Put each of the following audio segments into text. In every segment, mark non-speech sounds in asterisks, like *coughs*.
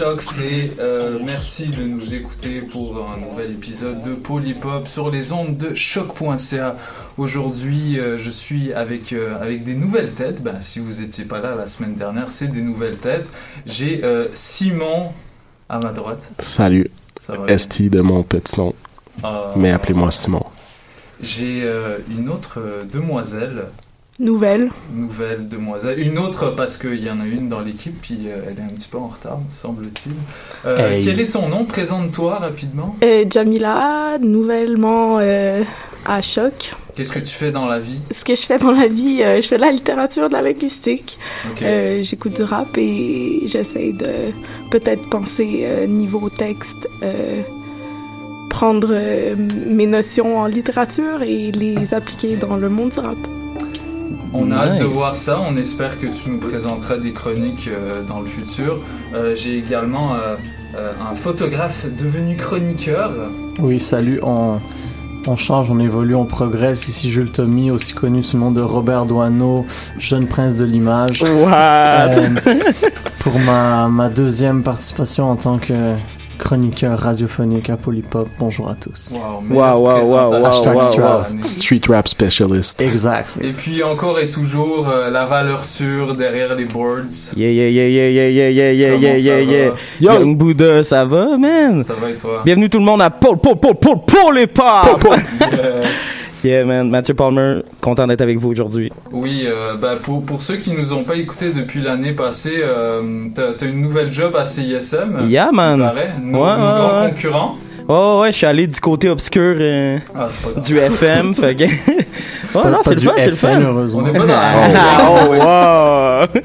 Sox et euh, merci de nous écouter pour un nouvel épisode de Polypop sur les ondes de choc.ca. Aujourd'hui, euh, je suis avec, euh, avec des nouvelles têtes. Ben, si vous n'étiez pas là la semaine dernière, c'est des nouvelles têtes. J'ai Simon à ma droite. Salut. Ça va bien? Esti de mon petit nom. Euh, Mais appelez-moi Simon. J'ai une autre demoiselle Nouvelle. nouvelle demoiselle. Une autre parce qu'il y en a une dans l'équipe, puis euh, elle est un petit peu en retard, me semble-t-il. Euh, Hey. Quel est ton nom? Présente-toi rapidement. Euh, Jamila, nouvellement euh, à choc. Qu'est-ce que tu fais dans la vie? Ce que je fais dans la vie, euh, je fais de la littérature, de la linguistique. Euh, J'écoute du rap et j'essaie de peut-être penser euh, niveau texte, euh, prendre euh, mes notions en littérature et les appliquer dans le monde du rap. On a hâte de voir ça. On espère que tu nous présenteras des chroniques euh, dans le futur. Euh, J'ai également euh, euh, un photographe devenu chroniqueur. Oui, salut, on, on change, on évolue, on progresse. Ici Jules Tommy, aussi connu sous le nom de Robert Doineau, jeune prince de l'image. Euh, pour ma, ma deuxième participation en tant que chroniqueur radiophonique à Polypop. Bonjour à tous. Wow, Wow, wow, wow, wow, Hashtag wow, Strap. wow. Street rap specialist. Exact. Et puis encore et toujours euh, la valeur sûre derrière les boards. Yeah, yeah, yeah, yeah, yeah, yeah, yeah, yeah, Comment yeah, yeah, yeah. Yo. Young Buddha, ça va, man? Ça va et toi? Bienvenue tout le monde à Paul, Paul, Paul, Paul, Paul et Pop! *laughs* Yes. Yeah, man. Mathieu Palmer, content d'être avec vous aujourd'hui. Oui, euh, bah, pour, pour ceux qui nous ont pas écoutés depuis l'année passée, euh, t'as as une nouvelle job à CISM. Yeah, il man. paraît. Nos, Ouais, nos ouais, grands ouais. concurrents. Oh, ouais, je suis allé du côté obscur euh, Ah, du FM, *laughs* fait que... Oh, Pas- non, c'est le du fun, c'est le fun. heureusement. On est pas dans Ah, *laughs* oh, wow!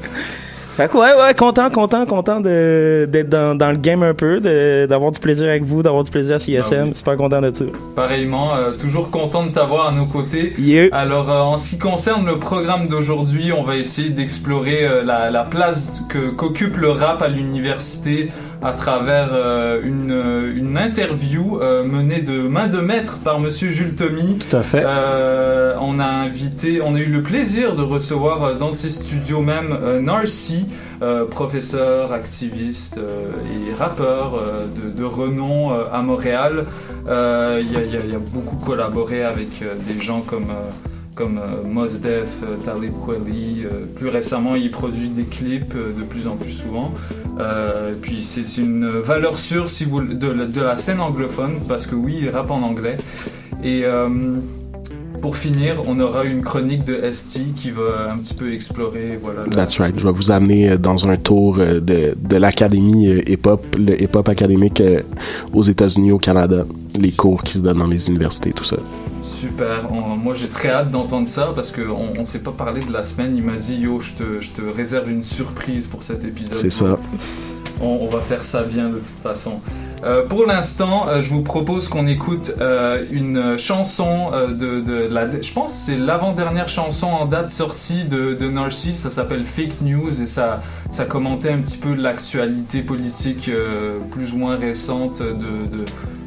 Fait que ouais, ouais, content, content, content de, d'être dans, dans le game un peu, d'avoir du plaisir avec vous, d'avoir du plaisir à CSM. Ah oui. Super content de ça. Pareillement, euh, toujours content de t'avoir à nos côtés. Yeah. Alors, euh, en ce qui concerne le programme d'aujourd'hui, on va essayer d'explorer euh, la, la place que qu'occupe le rap à l'université à travers euh, une, euh, une interview euh, menée de main de maître par Monsieur Jules Tommy. Tout à fait. On a invité, on a eu le plaisir de recevoir dans ses studios même Narcy, professeur, activiste et rappeur de, de renom à Montréal. Il y, a, y y beaucoup collaboré avec des gens comme comme euh, Mos Def, euh, Talib Kweli. Euh, plus récemment, il produit des clips de plus en plus souvent. Euh, puis c'est une valeur sûre de, la- scène anglophone parce que oui, il rappe en anglais. Et pour finir, on aura une chronique de ST qui va un petit peu explorer. Voilà, la- That's right. Je vais vous amener dans un tour de, de l'académie hip-hop, le hip-hop académique aux États-Unis, au Canada, les cours qui se donnent dans les universités, tout ça. Super. On- moi, j'ai très hâte d'entendre ça parce qu'on on, s'est pas parlé de la semaine. Il m'a dit Yo, je te, je te réserve une surprise pour cet épisode. C'est ça. On, on va faire ça bien de toute façon. Euh, pour l'instant, euh, je vous propose qu'on écoute euh, une chanson de, de la. Je pense que c'est l'avant-dernière chanson en date sortie de, de Narcisse. Ça s'appelle Fake News et ça, ça commentait un petit peu l'actualité politique plus ou moins récente de, de,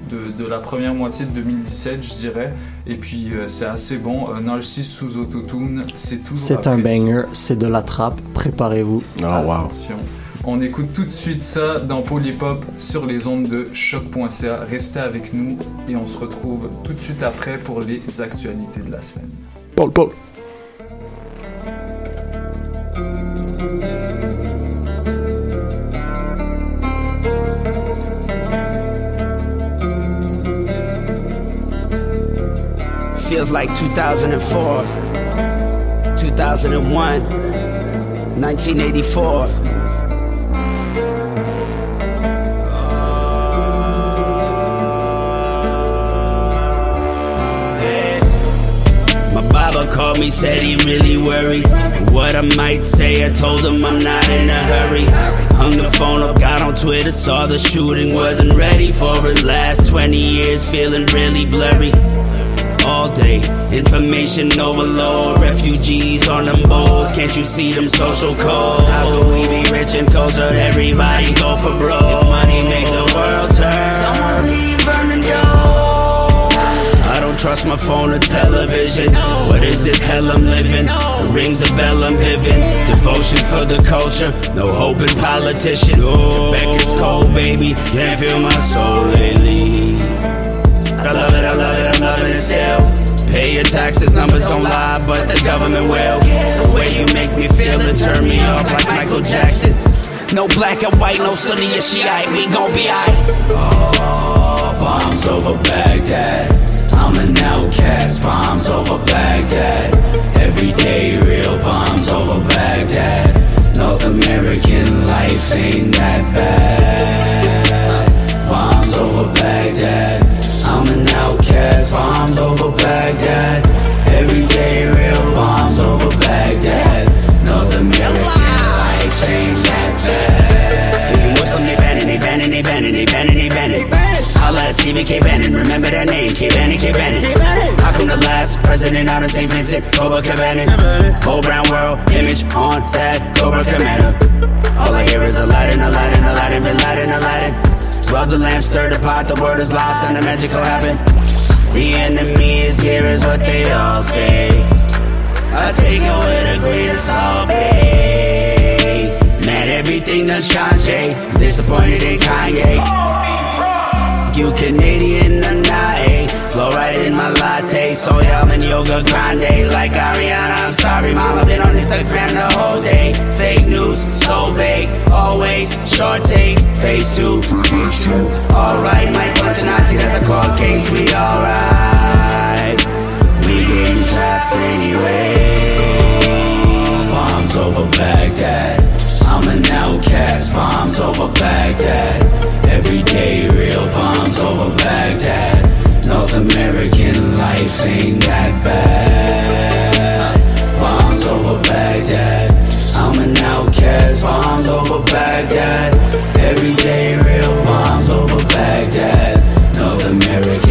de, de la première moitié de 2017, je dirais. Et puis euh, c'est assez bon. Euh, Narcisse sous autotune, c'est toujours. C'est un banger, c'est de la trappe, préparez-vous. Oh, wow. Attention. On écoute tout de suite ça dans Polypop sur les ondes de choc.ca. Restez avec nous et on se retrouve tout de suite après pour les actualités de la semaine. Paul, Paul. Feels like 2004, 2001, 1984. My Baba called me, said he really worried. What I might say, I told him I'm not in a hurry. Hung the phone up, got on Twitter, saw the shooting, wasn't ready for it. Last 20 years, feeling really blurry. All day, information overload. Refugees on them boats, can't you see them social codes? How could we be rich and cultured? Everybody go for broke. If money make the world turn. Someone please burn the door. I don't trust my phone or television. What is this hell I'm living? It rings a bell, I'm living. Devotion for the culture, no hope in politicians. Quebec is cold, baby. Can't feel my soul lately. I love it, I love it, I'm still. Pay your taxes, numbers don't lie, but the government will. The way you make me feel it turn me off like Michael Jackson. No black and white, no Sunni or Shiite, we gon' be aight. Oh, bombs over Baghdad. I'm an outcast, bombs over Baghdad. Every day, real bombs over Baghdad. North American life ain't that bad. Bombs over Baghdad. I'm an outcast, bombs over Baghdad. Every day, real bombs over Baghdad. North American life ain't that bad. If you Muslim, they banning, they banning, they banning, they banning, they banning. Holla at Stephen K. Bannon, remember that name, K. Bannon, K. Bannon. How come the last president out of St. Vincent, Cobra Cabana? Whole brown world image on that Cobra Commander. All I hear is Aladdin, Aladdin, Aladdin, Bin Laden, Aladdin. Rub the lamp, stir the pot, the word is lost, and the magic will happen. The enemy is here, is what they all say. I take it with a grain of salt, babe. Man, everything done changed. Disappointed in Kanye. You Canadian? In my latte. So y'all in yoga grande like Ariana. I'm sorry, mama. Been on Instagram the whole day. Fake news, so vague. Always short takes. Phase two. Alright, my bunch of Nazi, that's a cold case. We alright. We getting trapped anyway. Bombs over Baghdad. I'm an outcast. Bombs over Baghdad. Every day, real bombs over Baghdad. North American life ain't that bad. Bombs over Baghdad. I'm an outcast. Bombs over Baghdad. Every day, real bombs over Baghdad. North American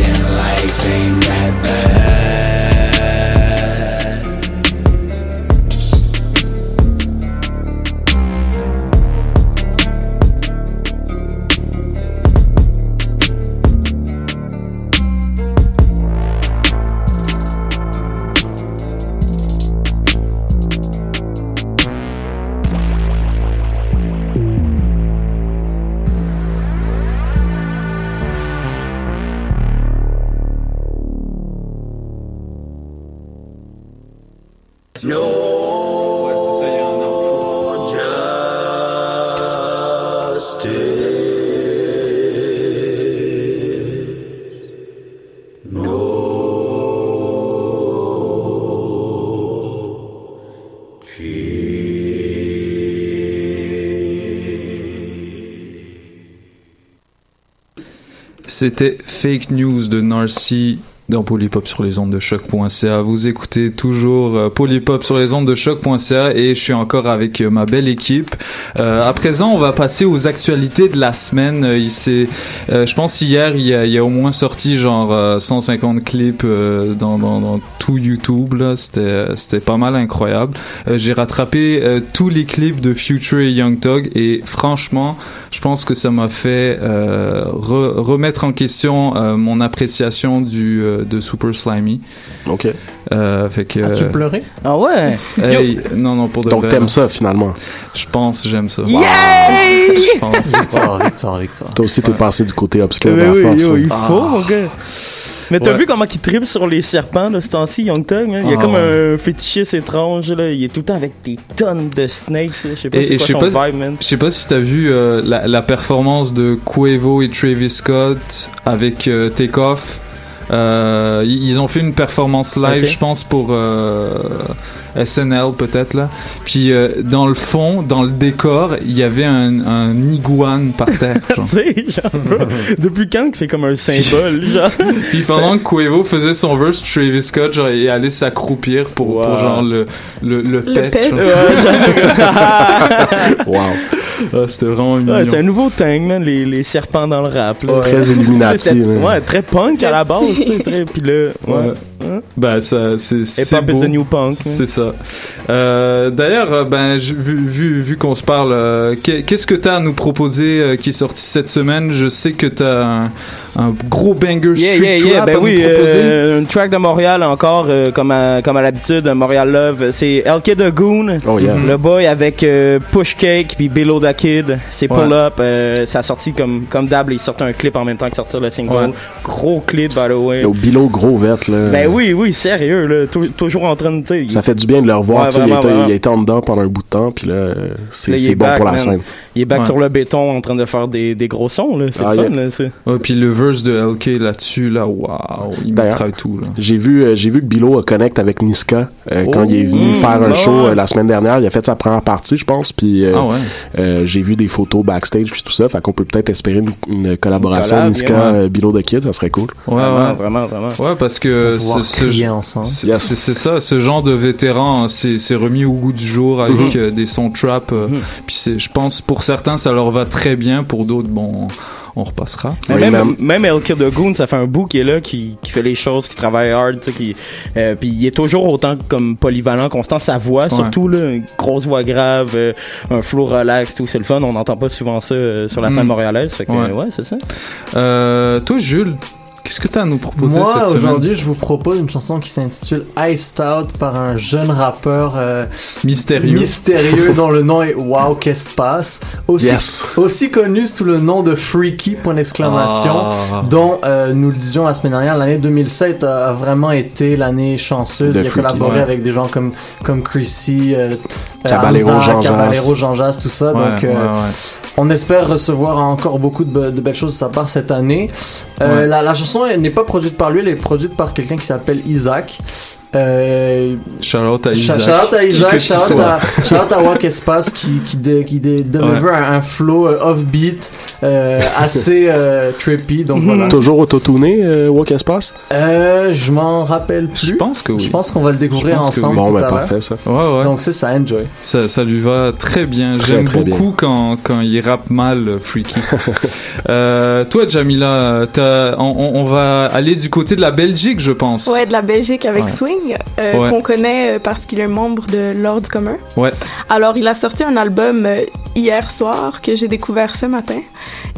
C'était Fake News de Narcy dans Polypop sur les ondes de choc.ca. Vous écoutez toujours euh, Polypop sur les ondes de choc.ca et je suis encore avec euh, ma belle équipe. Euh, à présent, on va passer aux actualités de la semaine. Euh, il euh, je pense hier, il y, a, il y a au moins sorti genre euh, 150 clips dans, dans, dans tout YouTube. C'était, pas mal incroyable. J'ai rattrapé tous les clips de Future et Young Thug et franchement, je pense que ça m'a fait re- remettre en question mon appréciation du euh, de Super Slimy. Ok. Euh, fait que. As-tu euh, pleuré? Ah ouais. hey, non non pour de Donc vrai, t'aimes là. ça finalement. Je pense j'aime ça. Yay! Je pense. Victoire, victoire, victoire. Toi aussi t'es passé du côté obscur de Ben la oui, force. yo, hein. il faut, mon gars. Mais t'as Ouais. vu comment il tripe sur les serpents de ce temps-ci, Young Thug? hein? Il y a Ah comme ouais. un fétichiste étrange, là. Il est tout le temps avec des tonnes de snakes, là. Je sais pas Et- c'est quoi je sais son pas- vibe, man. Je sais pas si t'as vu euh, la, la performance de Quavo et Travis Scott avec euh, Takeoff. Euh, ils ont fait une performance live, je pense, pour euh, SNL peut-être là. Puis euh, dans le fond, dans le décor, il y avait un, un iguane par terre. genre. *laughs* Tu sais, depuis quand que c'est comme un symbole, *laughs* genre? Puis pendant que Quavo faisait son verse, Travis Scott genre, est allé s'accroupir pour, pour genre le le le, Le pet. pet. Ouais, genre- *laughs* Wow. Ah, C'était vraiment mignon. Ouais, c'est un nouveau thing, man, les, les serpents dans le rap. Là. Très *laughs* Illuminati, man. Ouais, très punk à la base, tu sais, très, *laughs* pis là, ouais. Ouais. Ben ça c'est c'est beau. the new punk. man. C'est ça. Euh, D'ailleurs, euh, ben, vu, vu, vu qu'on se parle, euh, qu'est- qu'est-ce que tu as à nous proposer euh, qui est sorti cette semaine? Je sais que tu as un, un gros banger Yeah, street yeah, Ben à nous oui, proposer. euh, un track de Montréal encore, euh, comme à, comme à l'habitude, Montréal Love. C'est LK The Goon. Oh yeah. Le boy avec euh, Push Cake puis Below the Kid, c'est Ouais. Pull Up, euh, ça a sorti comme comme d'hab, ils sortent un clip en même temps que sortir le single. Ouais. Gros clip by the way. Au bilo gros vert là. Ben oui, oui, sérieux là, tou- toujours en train de Ça fait du bien de le revoir. Ouais, il, a été, vraiment. il a été en dedans pendant un bout de temps, puis là, c'est bon back, pour la man. scène. Il est back Ouais. sur le béton en train de faire des, des gros sons là, c'est Ah, le fun yeah. là, c'est. Ouais, puis le verse de LK là-dessus, là, waouh, il D'ailleurs. mitraille tout. Là. J'ai vu, euh, j'ai vu que Bilo a connect avec Niska euh, quand Oh, il est venu mm, faire un ouais. show euh, la semaine dernière. Il a fait sa première partie, je pense. Puis euh, Ah ouais. euh, j'ai vu des photos backstage puis tout ça. Fait qu'on peut peut-être espérer une, une collaboration collab, Niska euh, Bilo de Kid, ça serait cool. Ouais, vraiment, ouais. vraiment, vraiment. Ouais, parce que pouvoir ce, c'est Yes. c'est- c'est ça, ce genre de vétéran hein, c'est c'est remis au goût du jour avec Mhm. euh, des sons trap. Puis c'est- je pense pour certains ça leur va très bien, pour d'autres bon, on repassera. Mais Oui, même, même- même El The Goon, ça fait un bout qui est là, qui, qui fait les choses, qui travaille hard, tu sais, qui, euh, puis il est toujours autant comme polyvalent, constant, sa voix, surtout, là, une grosse voix grave, euh, un flow relax, tout, c'est le fun, on n'entend pas souvent ça euh, sur la scène Mm. montréalaise, fait que, Ouais. euh, ouais, c'est ça. Euh, toi Jules, qu'est-ce que tu as à nous proposer Moi, cette semaine aujourd'hui, je vous propose une chanson qui s'intitule Iced Out par un jeune rappeur euh, Mystérieux. mystérieux *laughs* dont le nom est Wow, qu'est-ce passe? Aussi, Yes. aussi connu sous le nom de Freaky, point d'exclamation. Ah. dont euh, nous le disions la semaine dernière, l'année 2007 a, vraiment été l'année chanceuse. De Il a Freaky, collaboré ouais. avec des gens comme comme Chrissy, euh, Caballero, Hamza, Jean Caballero, Jass. Jean Jass, tout ça. Ouais, Donc, euh, ouais, ouais. on espère recevoir encore beaucoup de, be- de belles choses de sa part cette année. Euh, la, la chanson n'est pas produite par lui, elle est produite par quelqu'un qui s'appelle Isaac. Euh, Shout-out à Shout Isaac. shout à Isaac, sois. à, Walk Espace qui, qui, dé- qui dé- deliver un, un flow euh, offbeat euh, assez euh, trippy. Donc voilà. Toujours autotuné, euh, Walk Espace? Euh, je m'en rappelle plus. Je pense que oui. Je pense qu'on va le découvrir ensemble Bon, tout ben parfait ça. Ouais, ouais. Donc c'est ça, enjoy. Ça, ça lui va très bien. J'aime beaucoup quand, quand il rappe mal, Freaky. *laughs* euh, toi, Jamila, t'as- on, on- va aller du côté de la Belgique, je pense. Ouais, de la Belgique avec Ouais. Euh, Ouais. qu'on connaît euh, parce qu'il est membre de l'Ordre commun. Ouais. Alors, il a sorti un album euh, hier soir que j'ai découvert ce matin.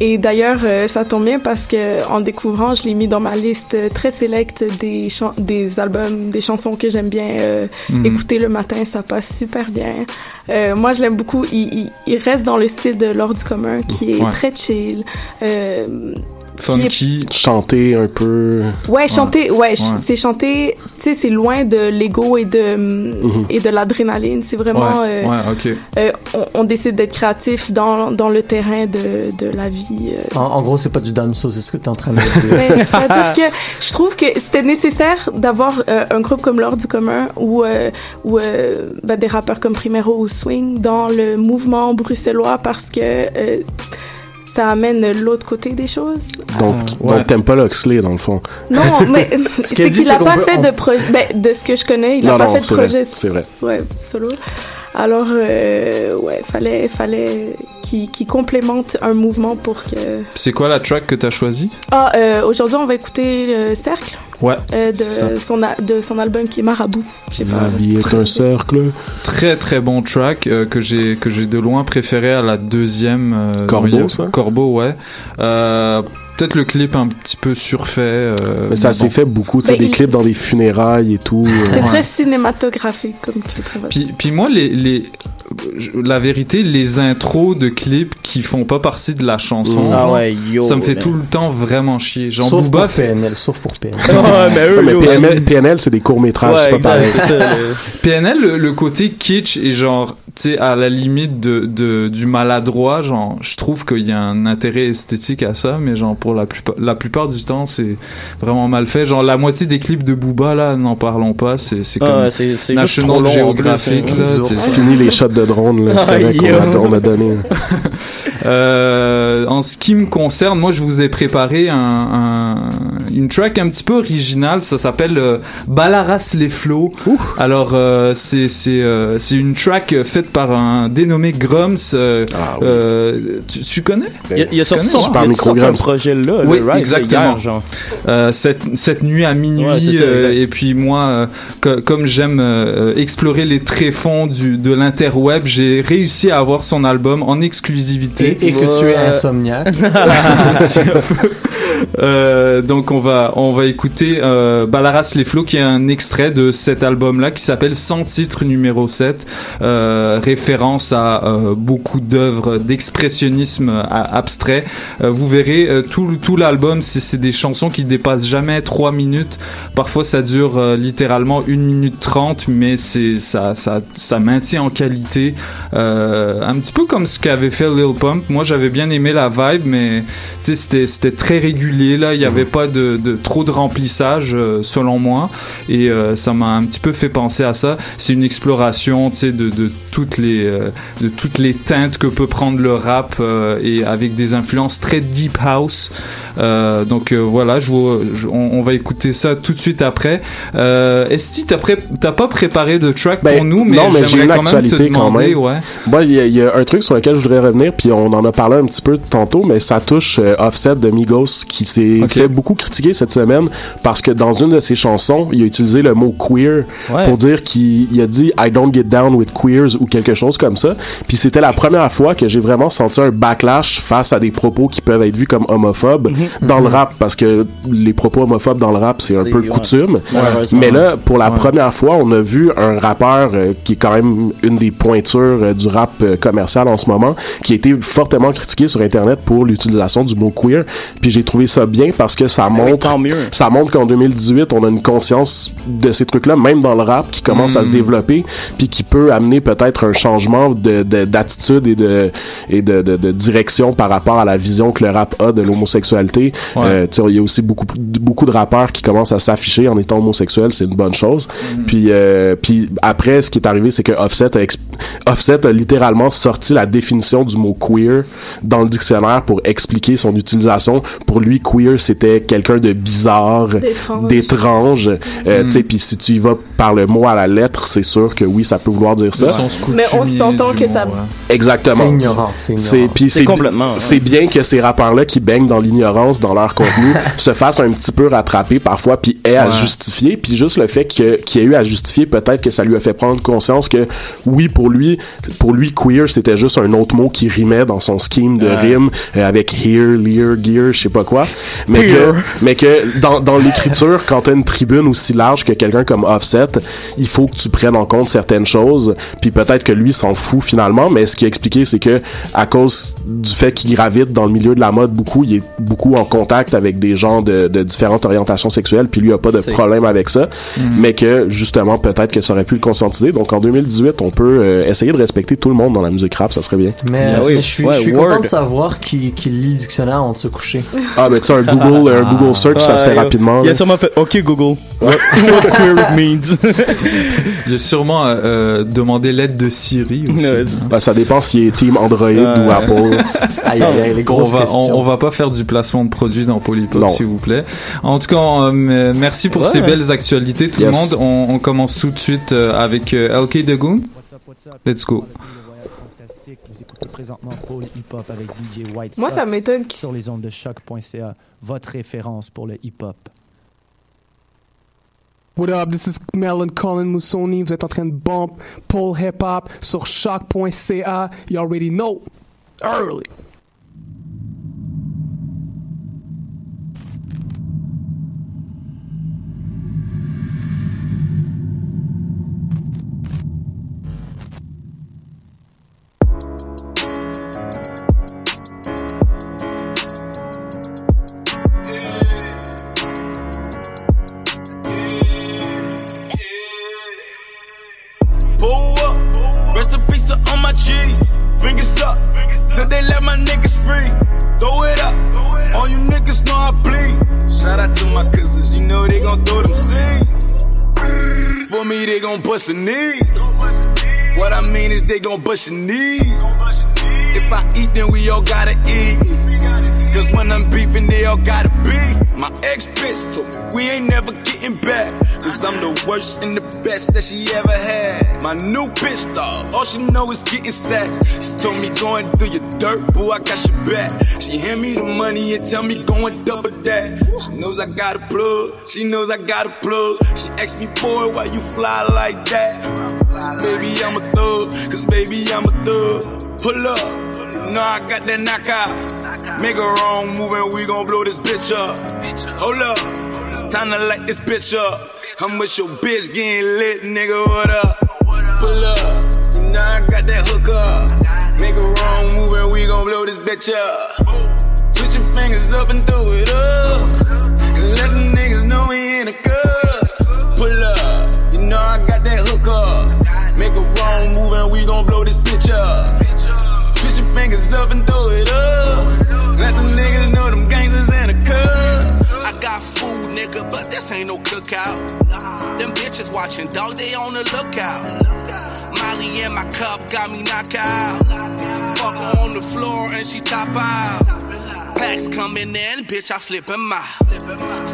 Et d'ailleurs, ça tombe bien parce que en découvrant, je l'ai mis dans ma liste très sélecte des, des albums, des chansons que j'aime bien euh, Mhm. écouter le matin. Ça passe super bien. Euh, moi, je l'aime beaucoup. Il, il, il reste dans le style de l'Ordre commun qui est Ouais. très chill. Euh, Funky. Chanter un peu. Ouais, chanter, ouais, ch- Ouais. c'est chanter, tu sais, c'est loin de l'ego et de Mhm. et de l'adrénaline. C'est vraiment, ouais, euh, ouais, ok. euh, on, on décide d'être créatif dans dans le terrain de de la vie. euh. En, en gros, c'est pas du damso, c'est ce que t'es en train de *laughs* dire. Mais que je trouve que c'était nécessaire d'avoir euh, un groupe comme l'Ordre du commun ou euh, ou euh, ben, des rappeurs comme Primero ou Swing dans le mouvement bruxellois parce que euh, ça amène l'autre côté des choses? Donc, ouais. donc t'aimes pas Loxley, dans le fond. Non, *laughs* mais c'est qu'il c'est a pas peut- fait on- de projet. Ben, de ce que je connais, il a Non, pas non, fait de projet. c'est vrai. Ouais, solo. Alors, euh, ouais, fallait, fallait qu'il qu'il complémente un mouvement pour que. C'est quoi la track que t'as choisi Ah, euh, aujourd'hui, on va écouter le cercle Ouais. euh, de son a- de son album qui est Marabout. La vie est un cercle. Très très bon track euh, que j'ai que j'ai de loin préféré à la deuxième. euh, Corbeau, ça? Corbeau, ouais. Peut-être le clip un petit peu surfait. euh, Mais ça s'est bon. fait beaucoup, tu sais, Ben, des il- clips dans des funérailles et tout. euh. C'est Ouais. très cinématographique comme clip. Puis, puis moi, les, les, je- la vérité, les intros de clips qui font pas partie de la chanson, Mm. Ah genre, ouais, yo. ça me fait man. tout le temps vraiment chier. Genre, sauf Booba pour fait, PNL, sauf pour PNL. *laughs* Ouais, mais eux, Ouais, mais yo, PNL, PNL, c'est des courts-métrages, Ouais, c'est pas exact, pareil. ça, *laughs* PNL, le, le côté kitsch et genre, tu sais, à la limite de, de, du maladroit, genre, je trouve qu'il y a un intérêt esthétique à ça, mais genre, pour la plupart, la plupart du temps, c'est vraiment mal fait. Genre, la moitié des clips de Booba, là, n'en parlons pas, c'est, c'est Ah, comme ouais, c'est c'est juste National trop long, en Geographic, là. C'est fini les shots de drone, là. *laughs* Ah, correct, yo. on m'a- on m'a donné. Euh, en ce qui me concerne, moi, je vous ai préparé un, un- une track un petit peu originale. Ça s'appelle euh, Balaras les flots. Alors, euh, c'est c'est euh, c'est une track faite par un dénommé Grums. euh, Ah oui. euh, tu, tu connais? Il, a- il a sorti connais? a sorti un projet là, Oui, le exactement. hier, genre. Euh, cette, cette nuit à minuit Ouais, euh, et puis moi euh, co- comme j'aime euh, explorer les tréfonds du de l'interweb j'ai réussi à avoir son album en exclusivité Et, et que tu es Euh, insomniaque. *laughs* *laughs* Euh, donc on va on va écouter euh, Balaras les flots qui est un extrait de cet album là qui s'appelle Sans titre numéro 7 euh, référence à euh, beaucoup d'œuvres d'expressionnisme euh, abstrait. Vous verrez tout tout l'album c'est c'est des chansons qui dépassent jamais 3 minutes. Parfois ça dure littéralement 1 minute 30 mais c'est ça ça ça maintient en qualité. Un petit peu comme ce qu'avait fait Lil Pump. Moi j'avais bien aimé la vibe mais c'était c'était très régulier là il y avait pas de, de trop de remplissage euh, selon moi. Et euh, ça m'a un petit peu fait penser à ça. C'est une exploration tu sais de, de toutes les euh, de toutes les teintes que peut prendre le rap euh, et avec des influences très deep house. Donc voilà je, vous- je- on, on va écouter ça tout de suite après. Esti t'as t'as pas préparé de track Ben, pour nous mais, j'aimerais quand même te quand demander même. ouais. Moi, il y, y a un truc sur lequel je voudrais revenir, puis on en a parlé un petit peu tantôt, mais ça touche Offset de Migos, qui s'est Ok. fait beaucoup critiquer cette semaine parce que dans une de ses chansons, il a utilisé le mot queer Ouais. pour dire qu'il il a dit I don't get down with queers ou quelque chose comme ça. Puis c'était la première fois que j'ai vraiment senti un backlash face à des propos qui peuvent être vus comme homophobes dans le rap, parce que les propos homophobes dans le rap, c'est un peu ouais. coutume. Mais là, pour la Ouais. première fois, on a vu un rappeur euh, qui est quand même une des pointures euh, du rap euh, commercial en ce moment, qui a été fortement critiqué sur Internet pour l'utilisation du mot queer. Puis j'ai trouvé ça bien parce que ça Ben oui, montre tant mieux. ça montre qu'en 2018, on a une conscience de ces trucs-là, même dans le rap, qui commence à se Mm. développer, puis qui peut amener peut-être un changement de de- d'attitude et de et de, de, de direction par rapport à la vision que le rap a de l'homosexualité. Ouais. Euh, il y a aussi beaucoup beaucoup de rappeurs qui commencent à s'afficher en étant homosexuels, c'est une bonne chose. Puis euh, puis après, ce qui est arrivé, c'est que Offset a, Offset a littéralement sorti la définition du mot queer dans le dictionnaire pour expliquer son utilisation. Pour lui, queer, c'était quelqu'un de bizarre, D'étrange. Euh, Tu sais, puis si tu y vas par le mot à la lettre, c'est sûr que oui, ça peut vouloir dire ça. Mais on s'entend que mot, ça- ouais. Exactement. C'est ignorant, c'est complètement, hein. c'est bien que ces rappeurs-là qui baignent dans l'ignorance dans leur contenu *laughs* se fassent un petit peu rattraper parfois puis aient à justifier puis juste le fait que qu'il y a eu à justifier peut-être que ça lui a fait prendre conscience que oui pour lui pour lui queer c'était juste un autre mot qui rimait dans son scheme de rime euh, avec here lear gear je sais pas quoi mais que mais que dans dans l'écriture *laughs* quand t'as une tribune aussi large que quelqu'un comme Offset il faut que tu prennes en compte certaines choses puis peut-être que lui s'en fout finalement mais ce qui a expliqué c'est que à cause du fait qu'il gravite dans le milieu de la mode beaucoup il est beaucoup en contact avec des gens de, de différentes orientations sexuelles puis lui a pas de problème avec ça mais que justement peut-être que ça aurait pu le conscientiser. Donc en 2018 on peut euh, essayer de respecter tout le monde dans la musique rap ça serait bien. Mais euh, oui, je suis, ouais, je suis Word. content de savoir qu'il qu'il lit le dictionnaire avant de se coucher. ah mais tu sais, un Google, un Google search, ça se fait yo. rapidement. Il a sûrement fait OK Google. What, *laughs* what queer means. *laughs* J'ai sûrement euh, euh, demandé l'aide de Siri aussi. Ouais, Ben, ça dépend s'il est team Android ou Apple. *laughs* Aïe, aïe, on va, questions. on, on va pas faire du placement de produits dans Polypop, s'il vous plaît. En tout cas, euh, merci pour Ouais. ces belles actualités, tout Yes. le monde. On, on commence tout de suite euh, avec euh, LK Dagoon. What's up, what's up? Let's go. Vous écoutez présentement Paul Hip Hop avec DJ White Moi, ça m'étonne sur les ondes de choc.ca, votre référence pour le hip hop. What up, this is Melon Colin Moussoni. Vous êtes en train de bump Paul Hip Hop sur choc.ca. You already know. Early. Pull up, to my up, till they let my niggas free. Throw it up, all you niggas know I bleed. Shout out to my cousins, you know they gon' throw them seeds. For me, they gon' bust a knee. What I mean is they gon' bust a knee. If I eat, then we all gotta eat. Cause when I'm beefing, they all gotta beef. My ex bitch told me we ain't never getting back. Cause I'm the worst and the best that she ever had. My new bitch, dog, all she know is getting stacks. She told me going through your dirt, boo, I got your back. She hand me the money and tell me go and double that. She knows I got a plug, she knows I got a plug. She asked me, boy, why you fly like that? Baby, I'm a thug, cause baby, I'm a thug. Pull up, know I got that knockout. Make a wrong move and we gon' blow this bitch up. Hold up, it's time to light this bitch up. I'm with your bitch getting lit, nigga, what up? Pull up, you know I got that hook up. Make a wrong move and we gon' blow this bitch up. Switch your fingers up and throw it up. And let the niggas know we in a cup. Pull up, you know I got that hook up. Make a wrong move and we gon' blow this bitch up. Fingers up and throw it up. Let the niggas know them gangsters in a cup. I got food, nigga, but this ain't no cookout. Them bitches watching, dog, they on the lookout. Molly in my cup got me knocked out. Fuck her on the floor and she top out. Packs coming in, bitch, I flip 'em out.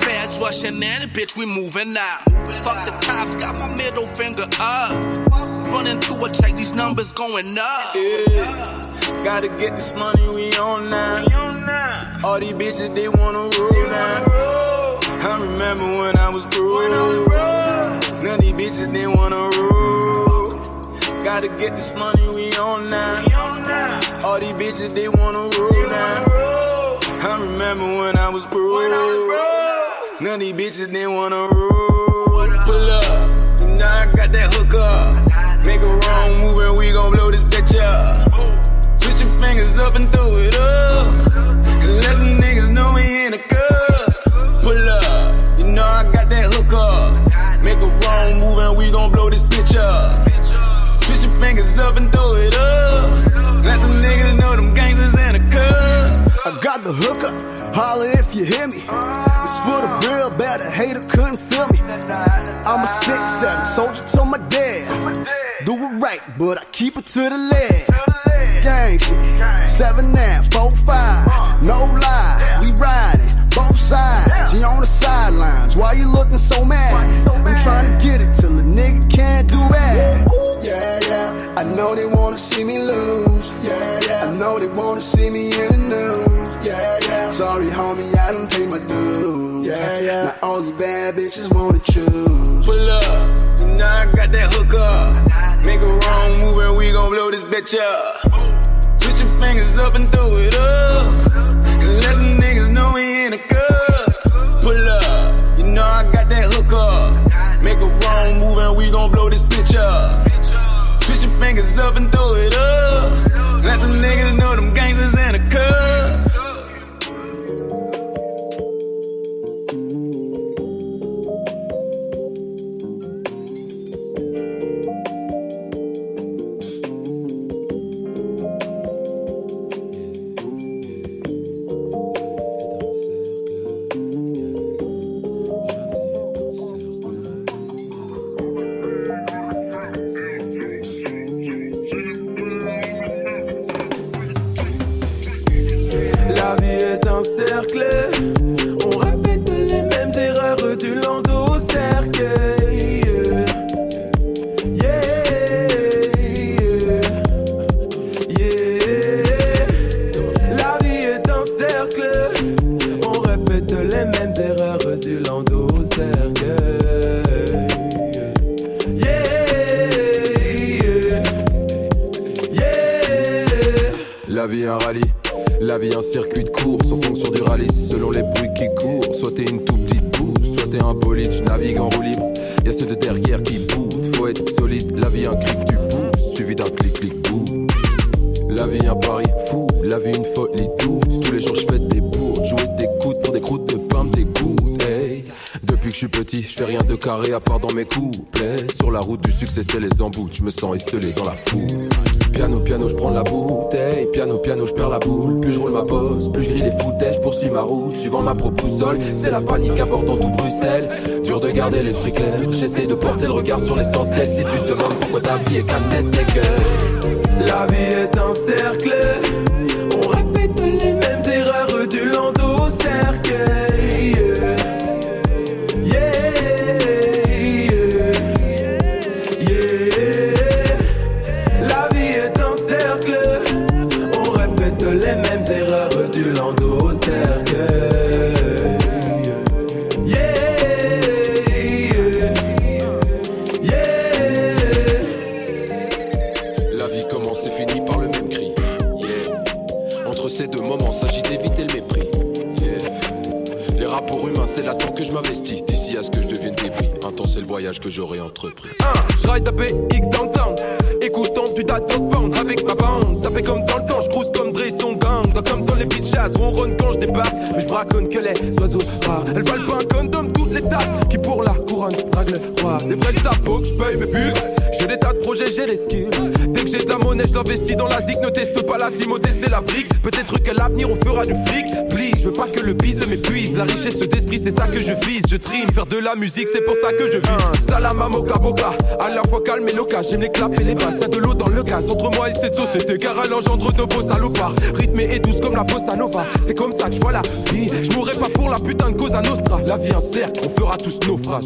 Fast rushing in, bitch, we moving out. Fuck the cops, got my middle finger up. Running to a check, these numbers going up. Yeah. Gotta get this money, we on now. All these bitches, they wanna roll now. I remember when I was broke. None of these bitches, they wanna rule. Gotta get this money, we on now. All these bitches, they wanna roll now. I remember when I was broke. None of these bitches, they wanna roll. Pull up, you know I got that hook up. Make a wrong move and we gon' blow this bitch up. Switch your fingers up and throw it up. And let the niggas know we in a cup. Pull up, you know I got that hook up. Make a wrong move and we gon' blow this bitch up. Switch your fingers up and throw it up. Let the niggas know them gangsters in a cup. I got the hookup, holla if you hear me. It's for the real, a hater couldn't feel me. I'm a six seven soldier to my dad. Do it right, but I keep it to the left. Gang shit, seven nine, four five, no lie, we riding both sides. You on the sidelines, why you looking so mad? I'm trying to get it till a nigga can't do that. Yeah, yeah. I know they wanna see me lose. Yeah, yeah. I know they wanna see me in the news. Yeah, yeah. Sorry, homie, I don't pay my dues. Yeah, yeah. Now all you bad bitches wanna choose. Pull up, you know I got that hook up. Make a wrong move and we gon' blow this bitch up. Switch your fingers up and throw it up. And let the niggas know we in a cup. Pull up, you know I got that hook up. Make a wrong move and we gon' blow this bitch up. Switch your fingers up and throw it up. La vie un rallye, la vie un circuit de course en fonction du rallye, selon les bruits qui un je navigue en roue libre. Y'a ceux de derrière qui boutent, faut être solide. La vie un clic du pouce, suivi d'un clic clic bout. La vie un pari fou, la vie une folie douce. Tous les jours je fais je suis petit, je fais rien de carré à part dans mes couplets. Sur la route du succès, c'est les embouts, je me sens esselé dans la foule. Piano, piano, je prends la bouteille. Piano, piano, je perds la boule. Plus je roule ma bosse, plus je grille les foutages, je poursuis ma route. Suivant ma propre boussole, c'est la panique à bord dans tout Bruxelles. Dur de garder l'esprit clair, j'essaie de porter le regard sur l'essentiel. Si tu te demandes pourquoi ta vie est casse-tête, c'est que La vie est un cercle. Ride the bit. L'investis dans la zik Ne teste pas la Timothée, c'est la brique. Peut-être qu'à l'avenir on fera du fric Please, je veux pas que le bise m'épuise. La richesse d'esprit, c'est ça que je vise. Je trime, faire de la musique, c'est pour ça que je vis Salam à Moka Boka, à la fois calme et loca. J'aime les claps et les basses, y'a de l'eau dans le gaz. Entre moi et cette société, car elle engendre de beaux salopards. Rythmée et douce comme la bossa nova. C'est comme ça que je vois la vie. Je mourrai pas pour la putain de Cosa Nostra. La vie un cercle, on fera tous naufrage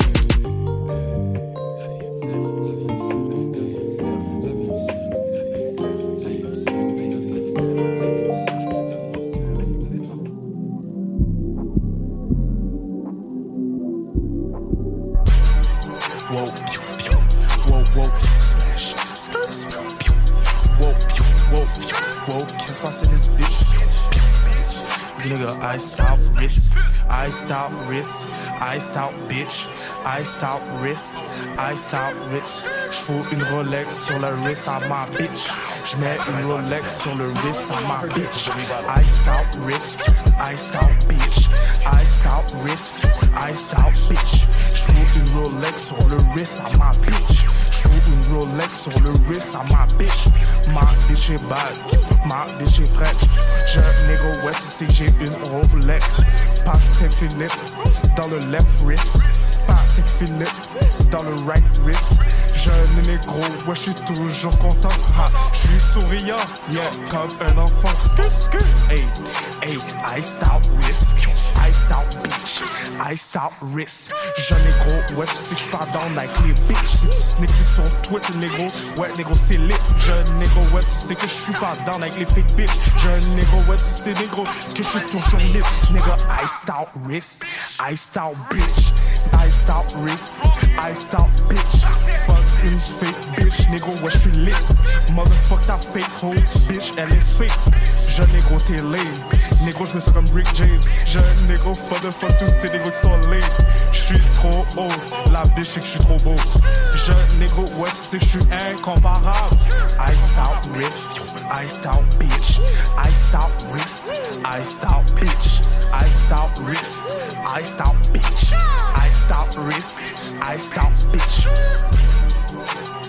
pew. Whoa, qu'est-ce qui in this bitch? Nigga, iced out wrist, iced out wrist, iced out bitch, iced out wrist, iced out wrist. J'fous une Rolex sur le wrist à ma bitch. J'mets une Rolex sur le wrist à ma bitch. Iced out wrist, iced out bitch, iced out wrist, iced out bitch. J'fous une Rolex sur le wrist à ma bitch. Une Rolex sur le wrist à ma bitch. Ma bitch est bad, ma bitch est fraîche. Je c'est que j'ai une Rolex. Patek Philippe dans le left wrist. Patek Philippe dans le right wrist. Jeune négro, ouais, je suis toujours content. Ha, je suis souriant, yeah, comme un enfant. Skr, skr, hey, hey, iced out wrist. Iced out bitch, iced out wrist. Jeune négro, ouais, tu sais que je pars down avec les bitches. Si tu snippes sur Twitter, négro, ouais, négro, c'est lit. Jeune négro, ouais, tu sais que je suis pas down avec les fake bitches. Jeune négro, ouais, tu sais, négro, que je suis toujours lit. Nigga, iced out wrist, iced out bitch. Iced out wrist, iced out bitch. Une fake bitch, négro, ouais, je suis lit. Motherfuck ta fake hoe, bitch, elle est fake. Jeune négro, t'es lame. Négro, je me sens comme Rick James. Jeune négro, pas de fuck tous ces négros qui sont lame. Je suis trop haut, la bitch, c'est que je suis trop beau. Jeune négro, ouais, sais que je suis incomparable. Iced out wrist, iced out bitch. Iced out wrist, iced out bitch. Iced out wrist, iced out bitch. Iced out wrist, iced out bitch. Thank you.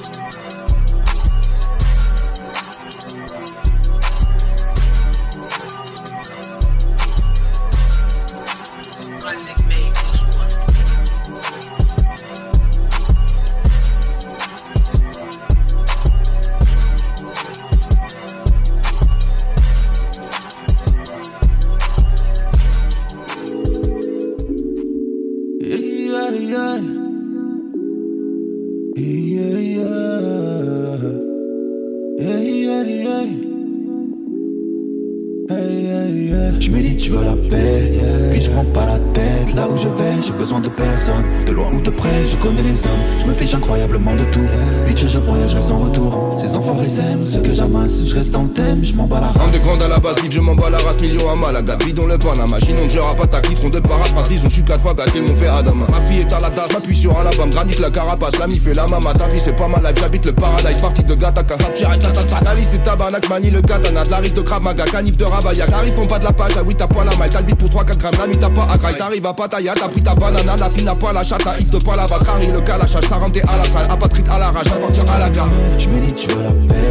Je vais, j'ai besoin de personne. De loin ou de près, je connais les hommes, je me fiche incroyablement de tout. Bitch, je voyage sans retour. Ces enfoirés s'aiment, ceux que j'amasse, je reste dans le thème, je m'en bats la race. Underground à la base, livre, je m'en bats la race, million à Malaga, bidon le Panama, ginon, je rappe ta tronc de paraphrase, disons, je suis quatre fois gâté, mon fait Adama. Ma fille est à la dasse, m'appuie sur un lapin, granit la carapace, la fait la mama, ta vie c'est pas mal, j'habite le paradise, parti de Gataka, Satira, Tatata, Dali c'est tabarnak, mani le katana, de la rive de Krav Maga, canif de Rabaya, T'arrives font pas de la page, ah oui t'as pas la maille, t'as le pour 3-4 grammes, la nuit t'as pas à t'arrives à T'as pris ta banana, la fille n'a pas la chatte, Yves de pas la Harry le calachage, ça rentre à la salle, apatrite à la rage, à partir à la gare. Je médite, je veux la paix,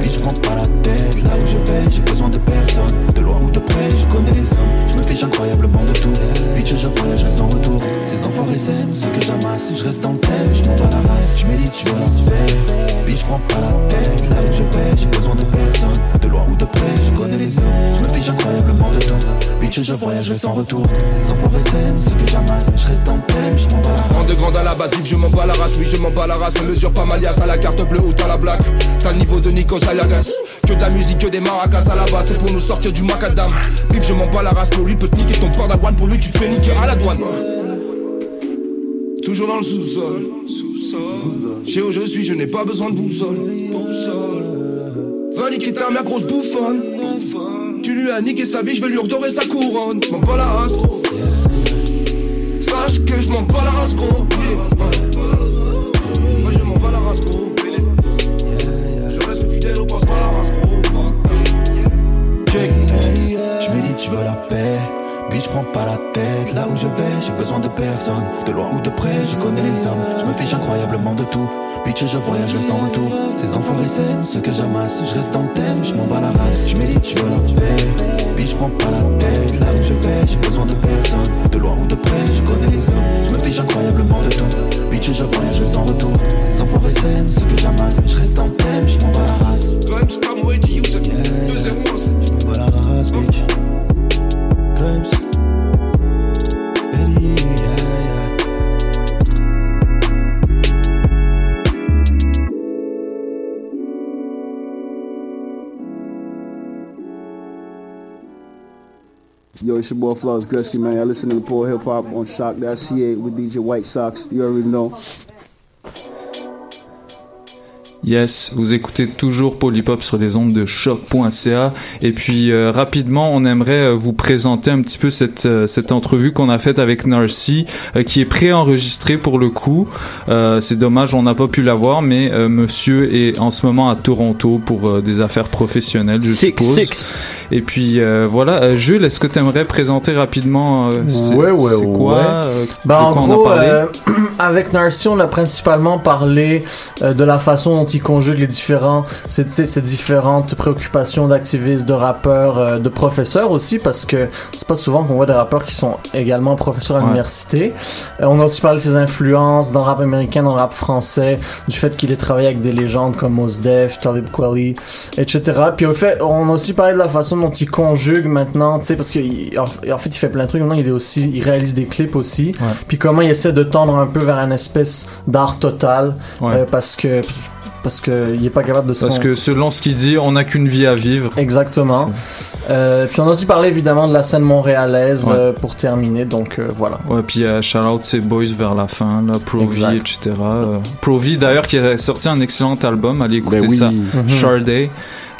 puis je prends pas la tête, là où je vais, j'ai besoin de personne, fiche incroyablement de tout, bitch je voyage sans retour, ces enfoirés s'aiment, ceux que j'amasse, je reste dans le thème, je m'en bats la race, je médite, je veux la paix, je prends pas la tête, là où je vais, j'ai besoin de personne, de loin ou de près, je connais les hommes, je me fiche incroyablement de tout, bitch je voyage sans retour, ces enfoirés s'aiment, ceux que j'amasse, je reste dans le thème, je m'en bats la race. de grande à la base, livre, je m'en bats la race, oui je m'en bats la race, me mesure pas malias à la carte bleue ou t'as la blague, t'as le niveau de Nico Aliagas, que de la musique, que des maracas à la base, c'est pour nous sortir du macadam, Bif, je m'en bats la race, pour lui peut te niquer ton pardavoine, pour lui tu te fais niquer à la douane. Toujours dans le sous-sol, sais où je suis, je n'ai pas besoin de boussole. Va niquer ta mère grosse bouffonne. Tu lui as niqué sa vie, je vais lui redorer sa couronne. M'en bats la race. Sache que je m'en bats la race, gros. Moi je m'en bats la race, gros. Je veux la paix. Bitch, prends pas la tête, là où je vais, j'ai besoin de personne. De loin ou de près, je connais les hommes, je me fiche incroyablement de tout. Bitch, je voyage sans retour. Ces enfoirés s'aiment, ceux que j'amasse, je reste dans le thème, je m'en bats la race. Je médite, je veux la paix. Bitch, prends pas la tête, là où je vais, j'ai besoin de personne. De loin ou de près, je connais les hommes, je me fiche incroyablement de tout. Bitch, je voyage sans retour. Ces enfoirés s'aiment, ceux que j'amasse, je reste dans le thème, je m'en bats la race. Grimes, Camo et Youssef, 2-0 Je m'en bats la race, bitch. Grimes. Eddie, yeah, yeah. Yo, it's your boy Flawless Gretzky, man. I listen to the Poor Hip Hop on Shock.ca with DJ White Sox. You already know. Yes, vous écoutez toujours Polypop sur les ondes de choc.ca et puis euh, rapidement on aimerait euh, vous présenter un petit peu cette euh, cette entrevue qu'on a faite avec Narcy euh, qui est préenregistrée pour le coup. Euh, c'est dommage on n'a pas pu l'avoir mais euh, monsieur est en ce moment à Toronto pour euh, des affaires professionnelles je Six, suppose. six. Et puis euh, voilà, Euh, Jules, est-ce que tu aimerais présenter rapidement euh, c'est Ouais, ouais, c'est quoi ouais. euh, Bah, de en quoi gros, on a parlé? euh, *clears throat* avec Narcy, on a principalement parlé euh, de la façon dont il conjugue les différents, ces, ces, différentes préoccupations d'activistes, de rappeurs, euh, de professeurs aussi, parce que c'est pas souvent qu'on voit des rappeurs qui sont également professeurs à Ouais. l'université. Euh, on a aussi parlé de ses influences dans le rap américain, dans le rap français, du fait qu'il ait travaillé avec des légendes comme Mos Def, Talib Kweli, etc. Puis au fait, on a aussi parlé de la façon dont il conjugue maintenant, tu sais, parce qu'il en, fait, il fait plein de trucs. Maintenant, il est aussi, il réalise des clips aussi. Puis comment il essaie de tendre un peu vers une espèce d'art total, Ouais. euh, parce que parce que il est pas capable de se Parce que selon ce qu'il dit, on n'a qu'une vie à vivre. Exactement. Euh, puis on a aussi parlé évidemment de la scène montréalaise Ouais. euh, pour terminer, donc euh, voilà. Ouais, puis shout out ses boys vers la fin, là, Provi, Exact. etc. Euh, Provi d'ailleurs qui a sorti un excellent album, allez écouter Ben oui. ça, Mhm. Sharday, euh,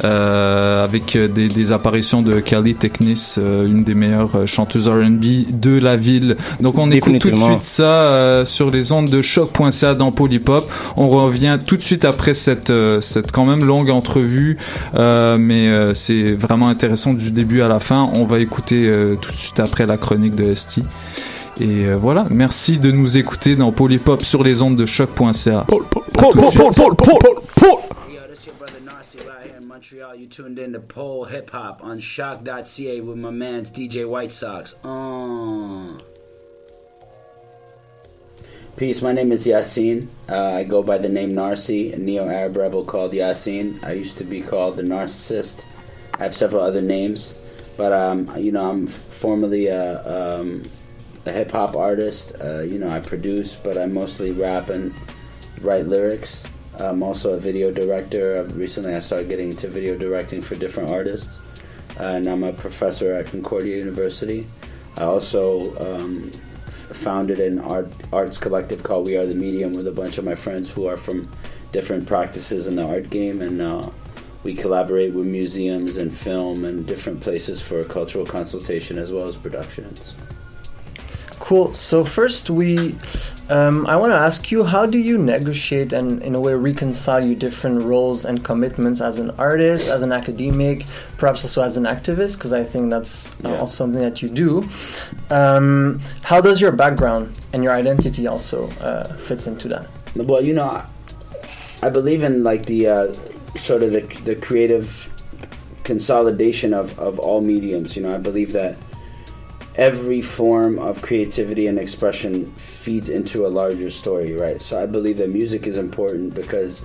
avec euh, des, des apparitions de Kelly Technis, euh, une des meilleures euh, chanteuses R&B de la ville. Donc on écoute tout de suite ça euh, sur les ondes de choc.ca dans Polypop. On revient tout de suite après cette euh, cette quand même longue entrevue, euh, mais euh, c'est vraiment intéressant du début à la fin. On va écouter euh, tout de suite après la chronique de ST. Et euh, voilà, merci de nous écouter dans Polypop sur les ondes de choc.ca. this your brother Narcy right here in Montreal. You tuned in to Pole Hip Hop on Shock.ca with my man's DJ White Sox. Uh. Peace, my name is Yasin. Uh, I go by the name Narcy, a neo Arab rebel called Yasin. I used to be called the Narcissist. I have several other names, but um, you know, I'm formerly a, um, a hip hop artist. Uh, you know, I produce, but I mostly rap and write lyrics. I'm also a video director. Recently, I started getting into video directing for different artists. and I'm a professor at Concordia University. I also um, f- founded an art arts collective called We Are the Medium with a bunch of my friends who are from different practices in the art game, and uh, we collaborate with museums and film and different places for cultural consultation as well as productions. Cool. So first, we, um, I want to ask you, how do you negotiate and, in a way, reconcile your different roles and commitments as an artist, as an academic, perhaps also as an activist? Because I think that's uh, Yeah. also something that you do. Um, how does your background and your identity also uh, fits into that? Well, you know, I, I believe in like the uh, sort of the, the creative consolidation of, of all mediums. You know, I believe that every form of creativity and expression feeds into a larger story, right? So I believe that music is important because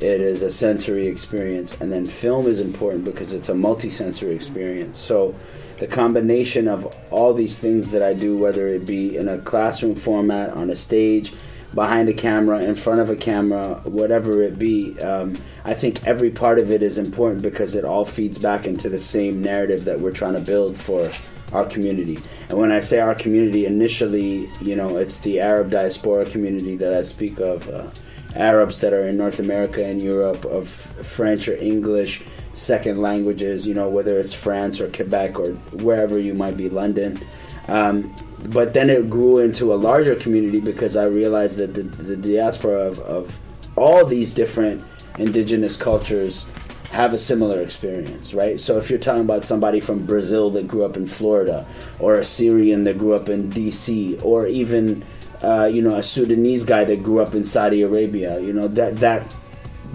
it is a sensory experience, and then film is important because it's a multi-sensory experience. So the combination of all these things that I do, whether it be in a classroom format, on a stage, behind a camera, in front of a camera, whatever it be, um, I think every part of it is important because it all feeds back into the same narrative that we're trying to build for our community. And when I say our community, initially, you know, it's the Arab diaspora community that I speak of. Uh, Arabs that are in North America and Europe, of French or English, second languages, you know, whether it's France or Quebec or wherever you might be, London. Um, but then it grew into a larger community because I realized that the, the diaspora of, of all these different indigenous cultures have a similar experience, right? So if you're talking about somebody from Brazil that grew up in Florida, or a Syrian that grew up in D.C., or even uh, you know a Sudanese guy that grew up in Saudi Arabia, you know that that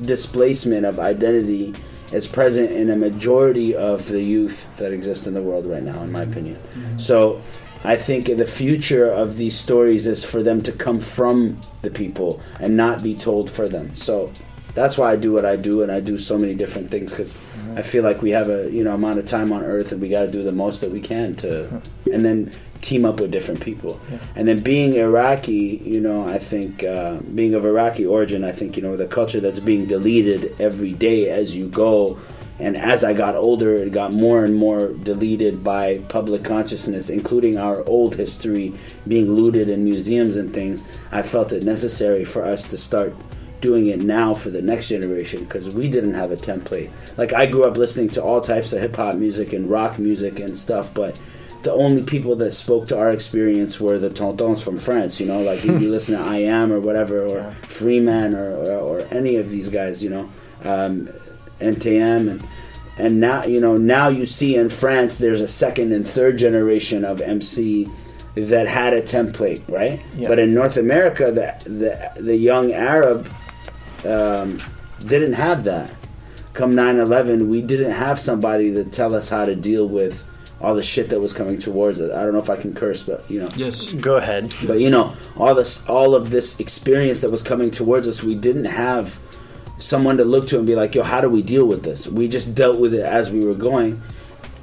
displacement of identity is present in a majority of the youth that exist in the world right now, in my opinion. So I think the future of these stories is for them to come from the people and not be told for them. So that's why I do what I do, and I do so many different things because I feel like we have a you know amount of time on Earth, and we got to do the most that we can to, and then team up with different people. And then being Iraqi, you know, I think uh, being of Iraqi origin, I think you know the culture that's being deleted every day as you go. And as I got older, it got more and more deleted by public consciousness, including our old history being looted in museums and things. I felt it necessary for us to start doing it now for the next generation because we didn't have a template. Like I grew up listening to all types of hip hop music and rock music and stuff, but the only people that spoke to our experience were the tontons from France. You know, like if you *laughs* listen to I Am or whatever, or Freeman or, or or any of these guys. You know, um, NTM and. And now you know. Now you see in France, there's a second and third generation of MC that had a template, right? Yeah. But in North America, the the, the young Arab um, didn't have that. Come 9/11, we didn't have somebody to tell us how to deal with all the shit that was coming towards us. I don't know if I can curse, but you know. Yes. Go ahead. But you know, all this, all of this experience that was coming towards us, we didn't have someone to look to and be like, "Yo, how do we deal with this?" We just dealt with it as we were going,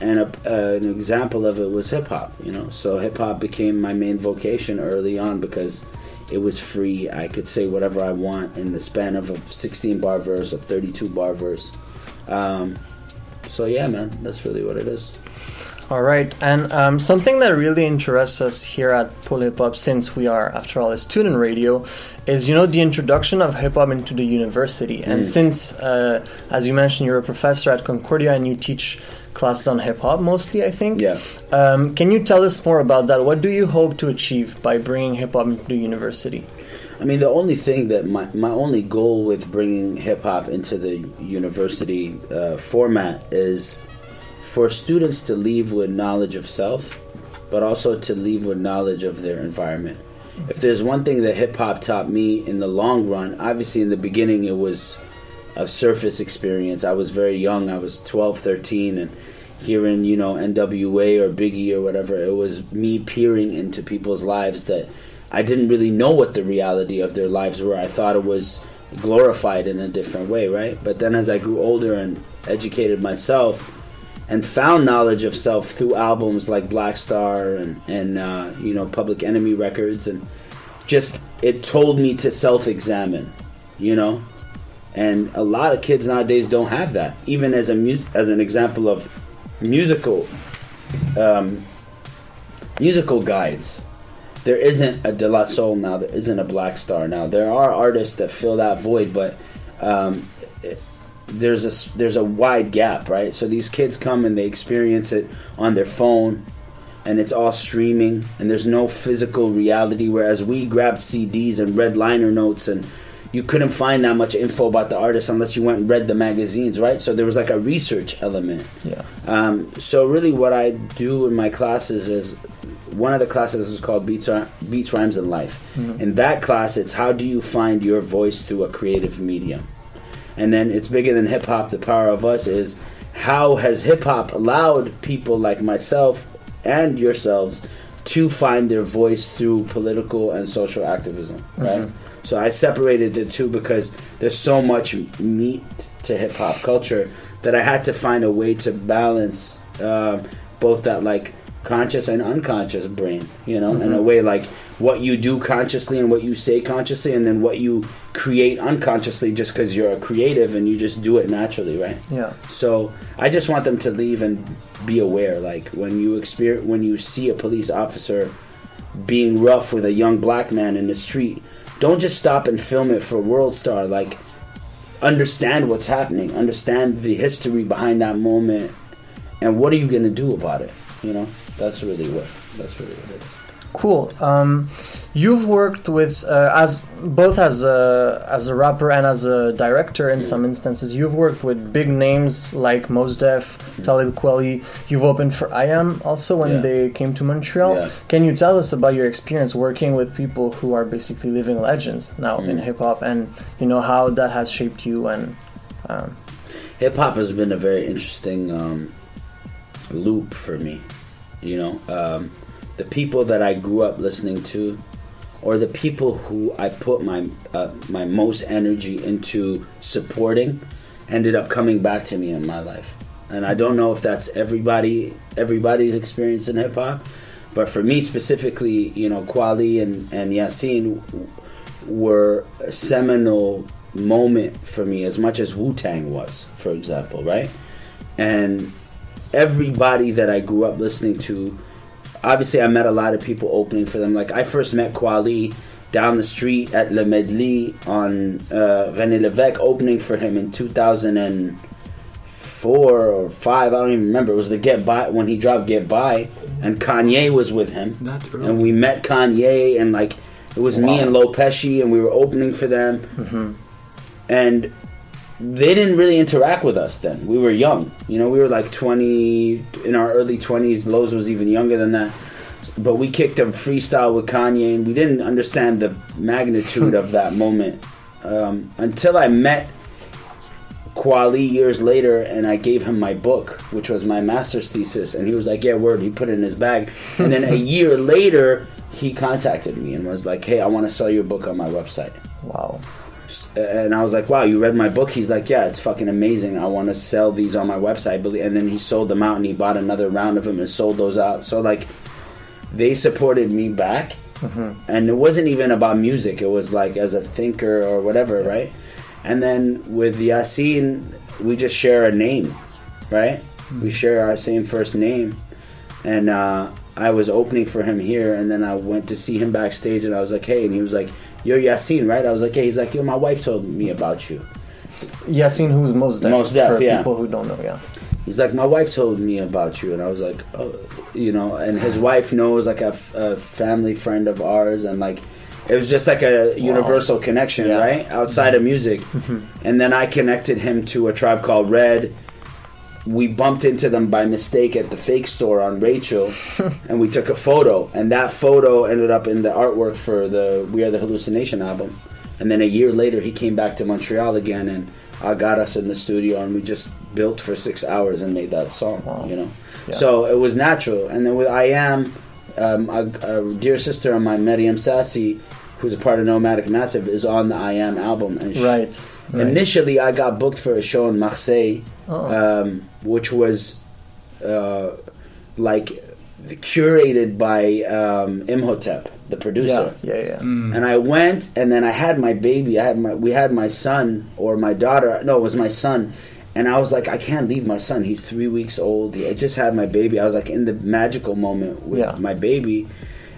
and a, uh, an example of it was hip hop. You know, so hip hop became my main vocation early on because it was free. I could say whatever I want in the span of a 16 bar verse, a 32 bar verse. Um, so yeah, man, that's really what it is. All right, and um, something that really interests us here at Pull Hip Hop, since we are, after all, a student radio, is you know the introduction of hip hop into the university. And Mm. since, uh, as you mentioned, you're a professor at Concordia and you teach classes on hip hop mostly, I think. Yeah. Um, can you tell us more about that? What do you hope to achieve by bringing hip hop into the university? I mean, the only thing that my, my only goal with bringing hip hop into the university uh, format is for students to leave with knowledge of self, but also to leave with knowledge of their environment. If there's one thing that hip hop taught me in the long run, obviously in the beginning it was a surface experience. I was very young, I was 12, 13, and hearing, you know, NWA or Biggie or whatever, it was me peering into people's lives that I didn't really know what the reality of their lives were. I thought it was glorified in a different way, right? But then as I grew older and educated myself and found knowledge of self through albums like Black Star and, and uh, you know, Public Enemy records and just it told me to self-examine, you know? And a lot of kids nowadays don't have that. Even as a mu- as an example of musical um, musical guides. There isn't a De La Soul now. There isn't a Black Star now. There are artists that fill that void, but um, there's a there's a wide gap, right? So these kids come and they experience it on their phone, and it's all streaming, and there's no physical reality. Whereas we grabbed CDs and read liner notes, and you couldn't find that much info about the artist unless you went and read the magazines, right? So there was like a research element. Yeah. Um, so really, what I do in my classes is one of the classes is called Beats, Ar- Beats Rhymes and Life. Mhm. In that class, it's how do you find your voice through a creative medium, and then it's bigger than hip hop. The power of us is how has hip hop allowed people like myself and yourselves to find their voice through political and social activism, right? Mhm. So I separated the two because there's so much meat to hip hop culture that I had to find a way to balance um, both that like conscious and unconscious brain, you know, in a Mhm. way like what you do consciously and what you say consciously, and then what you create unconsciously just because you're a creative and you just do it naturally, right? Yeah. So I just want them to leave and be aware. Like when you experience, when you see a police officer being rough with a young black man in the street, don't just stop and film it for World Star. Like understand what's happening, understand the history behind that moment, and what are you gonna do about it? You know, that's really what that's really what it is. Cool. Um, you've worked with uh, as both as a as a rapper and as a director in some instances. You've worked with big names like Mos Def, Talib Kweli. You've opened for I Am also when Yeah. they came to Montreal. Yeah. Can you tell us about your experience working with people who are basically living legends now in Mm. hip hop, and you know how that has shaped you and um, hip hop has been a very interesting um, loop for me. You know, um, the people that I grew up listening to, or the people who I put my uh, my most energy into supporting, ended up coming back to me in my life. And I don't know if that's everybody everybody's experience in hip hop, but for me specifically, you know, Kwali and and Yasin were a seminal moment for me as much as Wu Tang was, for example, right? And everybody that I grew up listening to, obviously, I met a lot of people opening for them. Like, I first met Kwali down the street at Le Medley on uh, René Levesque, opening for him in 2004 or 5, I don't even remember. It was the Get By, when he dropped Get By, and Kanye was with him. That early. And we met Kanye, and like, it was me and Lo Pesci, and we were opening for them. And they didn't really interact with us then. We were young. You know, we were like 20, in our early 20s. Lowe's was even younger than that. But we kicked a freestyle with Kanye, and we didn't understand the magnitude of that moment um, until I met Kwali years later, and I gave him my book, which was my master's thesis, and he was like, "Yeah, word." He put it in his bag, and then a *laughs* year later, he contacted me and was like, "Hey, I want to sell your book on my website." Wow. And I was like, "Wow, you read my book?" He's like, "Yeah, it's fucking amazing. I want to sell these on my website." And then he sold them out, and he bought another round of them and sold those out. So like, they supported me back, and it wasn't even about music. It was like as a thinker or whatever, right? And then with Yasin, we just share a name, right? We share our same first name, and uh, I was opening for him here, and then I went to see him backstage, and I was like, "Hey," and he was like, "You're Yasin, right?" I was like, "Yeah." He's like, "Yo, my wife told me about you." Yasin, who's most deaf, Mos Def, for yeah. people who don't know, yeah. He's like, my wife told me about you, and I was like, oh, you know, and his wife knows like a, f- a family friend of ours, and like, it was just like a universal connection, Yeah. right, outside of mm-hmm. music. Mm-hmm. And then I connected him to a tribe called Red. We bumped into them by mistake at the fake store on Rachel, *laughs* and we took a photo, and that photo ended up in the artwork for the We Are the Hallucination album. And then a year later, he came back to Montreal again, and uh, got us in the studio, and we just built for six hours and made that song. You know, Yeah. so it was natural. And then with I Am, um, a, a dear sister of mine, Miriam Sassi, who's a part of Nomadic Massive, is on the I Am album. And she- Right, right. Initially, I got booked for a show in Marseille, Oh. um, which was uh, like curated by um, Imhotep, the producer. Yeah, yeah, yeah. And I went, and then I had my baby. I had my we had my son or my daughter. No, it was my son, and I was like, I can't leave my son. He's three weeks old. I just had my baby. I was like in the magical moment with Yeah. my baby,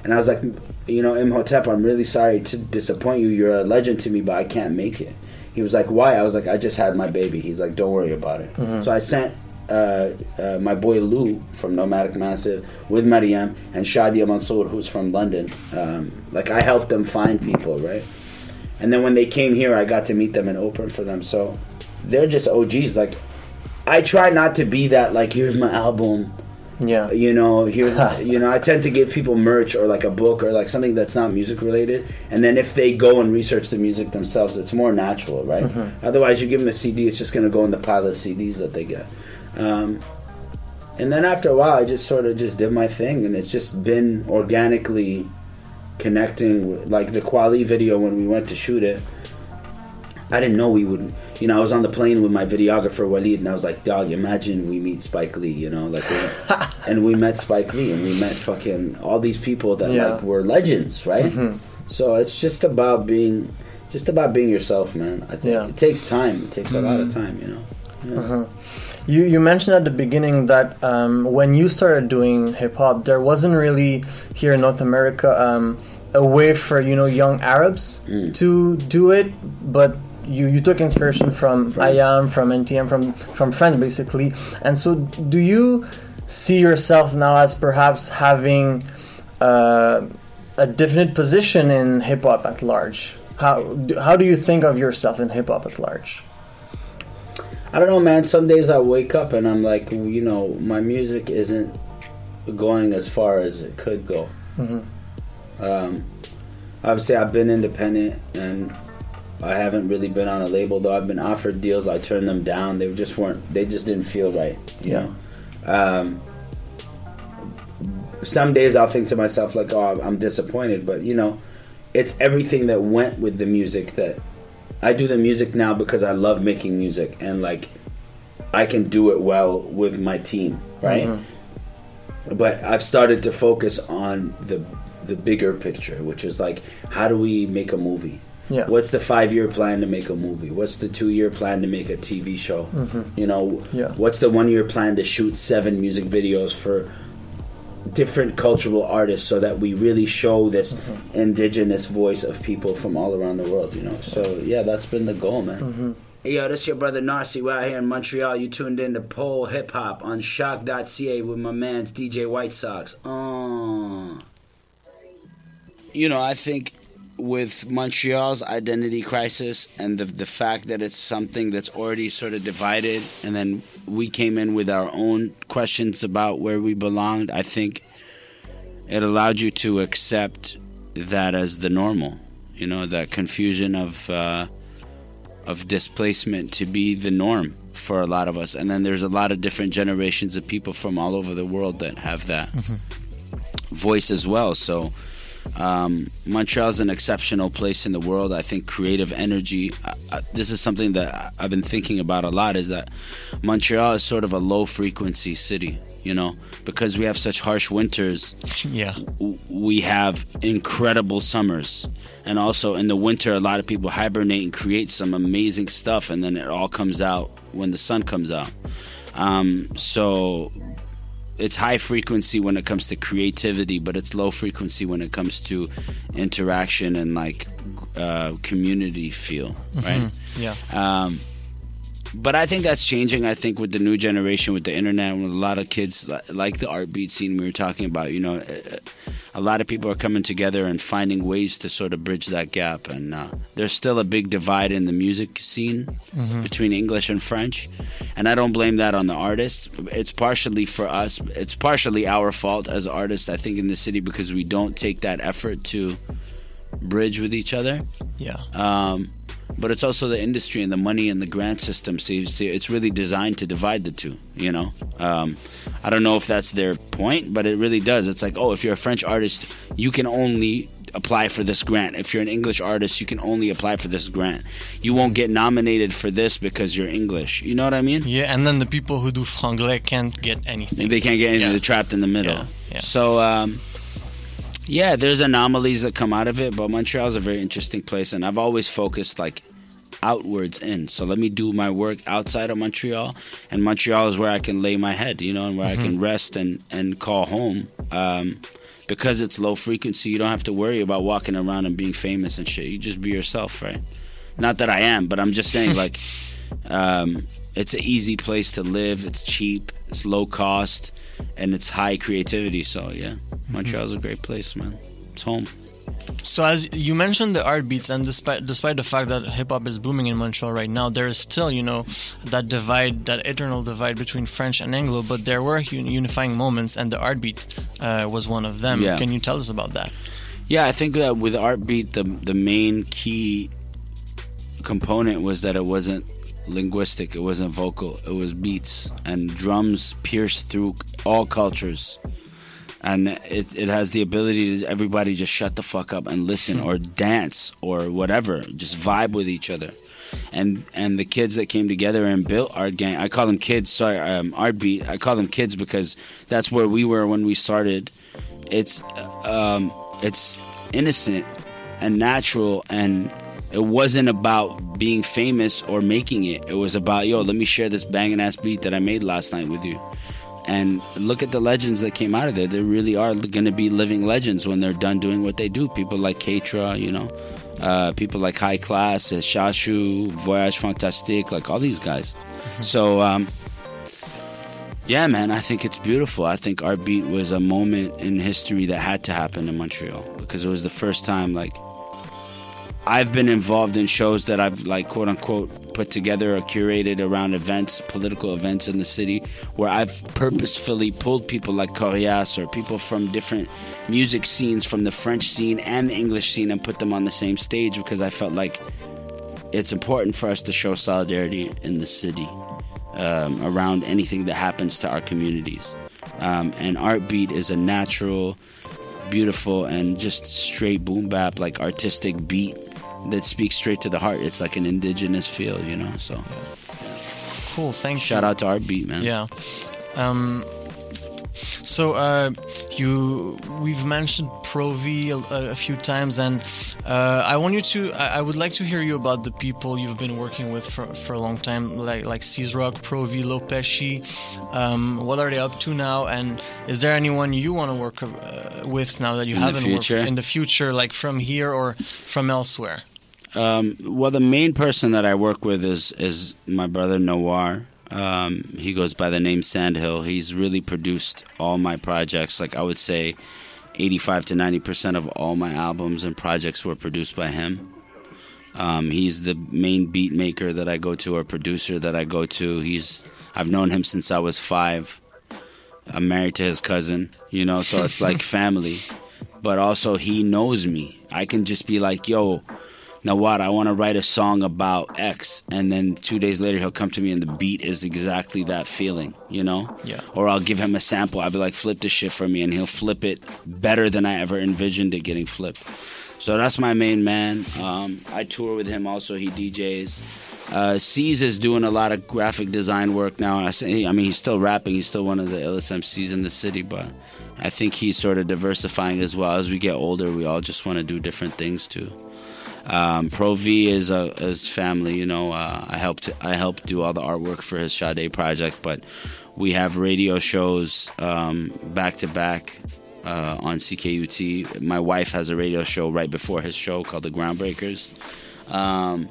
and I was like, you know, Imhotep, I'm really sorry to disappoint you. You're a legend to me, but I can't make it. He was like, why? I was like, I just had my baby. He's like, don't worry about it. Mhm. So I sent uh, uh, my boy Lou from Nomadic Massive with Mariam and Shadia Mansour, who's from London. Um, like I helped them find people, right? And then when they came here, I got to meet them and open for them. So they're just OGs. Like I try not to be that. Like here's my album. Yeah. You know, here. *laughs* you know, I tend to give people merch or like a book or like something that's not music related. And then if they go and research the music themselves, it's more natural, right? Mhm. Otherwise, you give them a CD, it's just gonna go in the pile of CDs that they get. Um, and then after a while, I just sort of just did my thing, and it's just been organically connecting with like the Quali video when we went to shoot it. I didn't know we would. You know, I was on the plane with my videographer Walid, and I was like, "Dog, imagine we meet Spike Lee." You know, like, *laughs* and we met Spike Lee, and we met fucking all these people that Yeah. like were legends, right? Mhm. So it's just about being, just about being yourself, man. I think Yeah. it takes time. It takes a lot of Mhm. time, you know. Yeah. Mhm. You you mentioned at the beginning that um, when you started doing hip hop, there wasn't really here in North America um, a way for you know young Arabs Mm. to do it, but you, you took inspiration from IAM, from NTM, from from friends basically. And so, do you see yourself now as perhaps having uh, a definite position in hip hop at large? How do, how do you think of yourself in hip hop at large? I don't know, man. Some days I wake up and I'm like, you know, my music isn't going as far as it could go. Mhm. Um, obviously, I've been independent and I haven't really been on a label. Though I've been offered deals, I turned them down. They just weren't. They just didn't feel right. You Yeah. know. Um, some days I'll think to myself like, "Oh, I'm disappointed," but you know, it's everything that went with the music that I do the music now because I love making music and like I can do it well with my team, right? Mhm. But I've started to focus on the the bigger picture, which is like how do we make a movie? Yeah. What's the 5-year plan to make a movie? What's the 2-year plan to make a TV show? Mhm. You know, Yeah. what's the 1-year plan to shoot 7 music videos for different cultural artists so that we really show this Mm-hmm. indigenous voice of people from all around the world, you know. So, yeah, that's been the goal, man. Mm-hmm. Hey, yo, this your brother Narcy. We're out here in Montreal. You tuned in to Pole Hip Hop on shock.ca with my man's DJ White Sox. Uh. You know, I think with Montreal's identity crisis and the, the fact that it's something that's already sort of divided, and then we came in with our own questions about where we belonged, I think it allowed you to accept that as the normal. You know, that confusion of. Uh, of displacement to be the norm for a lot of us. And then there's a lot of different generations of people from all over the world that have that voice as well. So um, is an exceptional place in the world. I think creative energy. I, I, this is something that I've been thinking about a lot. Is that Montreal is sort of a low frequency city, you know, because we have such harsh winters. Yeah. w- We have incredible summers, and also in the winter, a lot of people hibernate and create some amazing stuff, and then it all comes out when the sun comes out. Um, so it's high frequency when it comes to creativity, but it's low frequency when it comes to interaction and like uh, community feel, right? Mhm. Yeah. Um, but I think that's changing. I think with the new generation, with the internet, with a lot of kids like the art beat scene we were talking about, you know, uh, a lot of people are coming together and finding ways to sort of bridge that gap. And uh, there's still a big divide in the music scene Mhm. between English and French, and I don't blame that on the artists. It's partially for us. It's partially our fault as artists, I think, in the city because we don't take that effort to bridge with each other. Yeah. Um, but it's also the industry and the money and the grant system. So see, it's really designed to divide the two. You know, um, I don't know if that's their point, but it really does. It's like, oh, if you're a French artist, you can only apply for this grant. If you're an English artist, you can only apply for this grant. You won't get nominated for this because you're English. You know what I mean? Yeah, and then the people who do franglais can't get anything. They can't get anything. They're trapped in the middle. yeah So, um, yeah, there's anomalies that come out of it, but Montreal's a very interesting place, and I've always focused like outwards in. So let me do my work outside of Montreal, and Montreal is where I can lay my head, you know, and where I can rest and and call home. Um, because it's low frequency, you don't have to worry about walking around and being famous and shit. You just be yourself, right? Not that I am, but I'm just saying, like, *laughs* um, it's an easy place to live. It's cheap, it's low cost, and it's high creativity. So yeah, Montreal's a great place, man. It's home. So as you mentioned the art beats, and despite despite the fact that hip hop is booming in Montreal right now, there is still you know that divide, that eternal divide between French and Anglo. But there were un- unifying moments, and the art beat uh, was one of them. Yeah. Can you tell us about that? Yeah, I think that with art beat, the the main key component was that it wasn't linguistic, it wasn't vocal, it was beats and drums pierce through all cultures. And it, it has the ability to everybody just shut the fuck up and listen or dance or whatever, just vibe with each other. And and the kids that came together and built Art Gang, I call them kids. Sorry, um, Art Beat. I call them kids because that's where we were when we started. It's um, it's innocent and natural and it wasn't about being famous or making it. It was about, yo, let me share this banging ass beat that I made last night with you. And look at the legends that came out of there. They really are going to be living legends when they're done doing what they do. People like Keitra, you know, uh, people like High Class, uh, Shashu, Voyage Fantastique, like all these guys. So, um, yeah, man, I think it's beautiful. I think our beat was a moment in history that had to happen in Montreal because it was the first time, like, I've been involved in shows that I've like quote unquote put together or curated around events, political events in the city, where I've purposefully pulled people like Corias or people from different music scenes from the French scene and the English scene and put them on the same stage because I felt like it's important for us to show solidarity in the city um, around anything that happens to our communities. Um, and Art Beat is a natural, beautiful, and just straight boom bap, like artistic beat that speaks straight to the heart. It's like an indigenous feel, you know. So Cool. Thank you. shout out to Art Beat, man. Yeah. Um, so uh, you we've mentioned Provi a, a few times, and uh, I want you to. I, I would like to hear you about the people you've been working with for, for a long time, like like Rock, Provi, Lopeshi. Um, what are they up to now? And is there anyone you want to work uh, with now that you In haven't future? worked in the future, like from here or from elsewhere? Um, well, the main person that I work with is is my brother Noir. Um, he goes by the name Sandhill. He's really produced all my projects. Like I would say, eighty-five to ninety percent of all my albums and projects were produced by him. Um, he's the main beat maker that I go to, or producer that I go to. He's I've known him since I was five. I'm married to his cousin, you know, so it's like *laughs* family. But also, he knows me. I can just be like, yo, now what? I want to write a song about X. And then two days later, he'll come to me and the beat is exactly that feeling, you know? Yeah. Or I'll give him a sample. I'll be like, flip this shit for me. And he'll flip it better than I ever envisioned it getting flipped. So that's my main man. Um, I tour with him also. He DJs. Uh, C's is doing a lot of graphic design work now. I say, I mean, he's still rapping. He's still one of the illest MCs in the city, but I think he's sort of diversifying as well. As we get older, we all just want to do different things too. Um, Pro V is a is family. You know, uh, I helped I helped do all the artwork for his Sade project, but we have radio shows um, back to back uh, on CKUT. My wife has a radio show right before his show called The Groundbreakers. Um,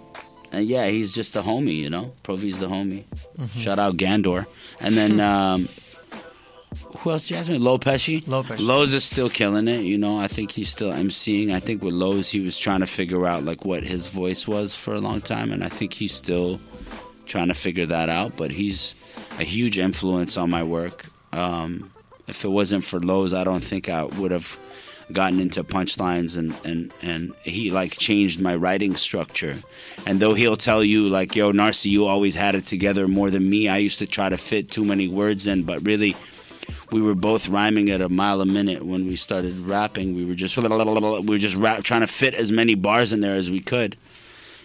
and yeah, he's just a homie, you know. Pro V's the homie. Mhm. Shout out Gandor. And then *laughs* um, who else? Jasmine Low Pesci. Low Pesci. Lowe's is still killing it. You know, I think he's still emceeing. I think with Lowe's, he was trying to figure out like what his voice was for a long time, and I think he's still trying to figure that out. But he's a huge influence on my work. Um, if it wasn't for Lowe's, I don't think I would have gotten into punchlines and, and, and he like changed my writing structure. And though he'll tell you like, yo, Narcy, you always had it together more than me. I used to try to fit too many words in, but really we were both rhyming at a mile a minute when we started rapping. We were just we were just rap, trying to fit as many bars in there as we could.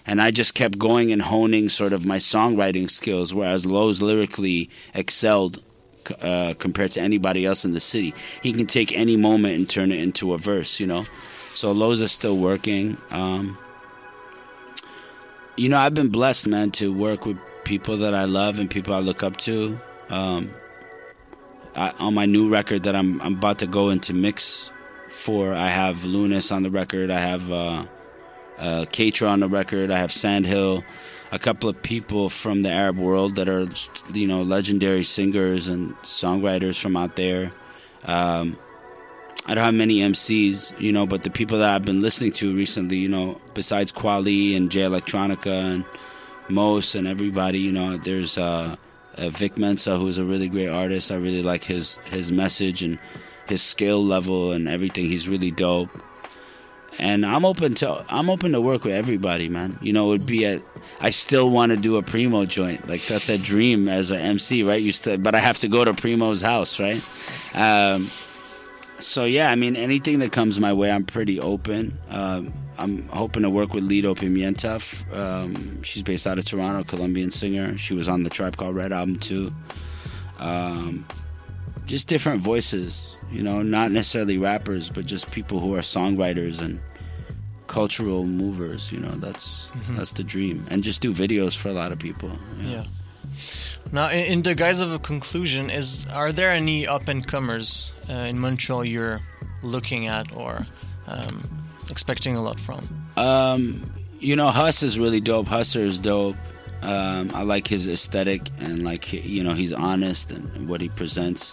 And I just kept going and honing sort of my songwriting skills, whereas Lowe's lyrically excelled uh, compared to anybody else in the city. He can take any moment and turn it into a verse, you know. So Lowe's is still working. Um, you know, I've been blessed, man, to work with people that I love and people I look up to. Um, On my new record that I'm I'm about to go into mix for, I have Lunas on the record. I have uh, uh, Katra on the record. I have Sandhill, a couple of people from the Arab world that are, you know, legendary singers and songwriters from out there. Um, I don't have many MCs, you know, but the people that I've been listening to recently, you know, besides Quali and Jay Electronica and Mos and everybody, you know, there's uh, uh, Vic Mensa, who's a really great artist. I really like his his message and his skill level and everything. He's really dope. And I'm open to I'm open to work with everybody, man. You know, it would be a I still want to do a Primo joint. Like that's a dream as an MC, right? You still, but I have to go to Primo's house, right? Um, so yeah, I mean, anything that comes my way, I'm pretty open. Um, I'm hoping to work with Lido Pimienta. Um, she's based out of Toronto, Colombian singer. She was on the Tribe Called Red album too. Um, just different voices, you know, not necessarily rappers, but just people who are songwriters and cultural movers. You know, that's Mhm. that's the dream, and just do videos for a lot of people. Yeah. Now, in, in the guise of a conclusion, is are there any up and comers uh, in Montreal you're looking at or um, expecting a lot from? Um, you know, Huss is really dope. Husser is dope. Um, I like his aesthetic and like you know he's honest and, and what he presents.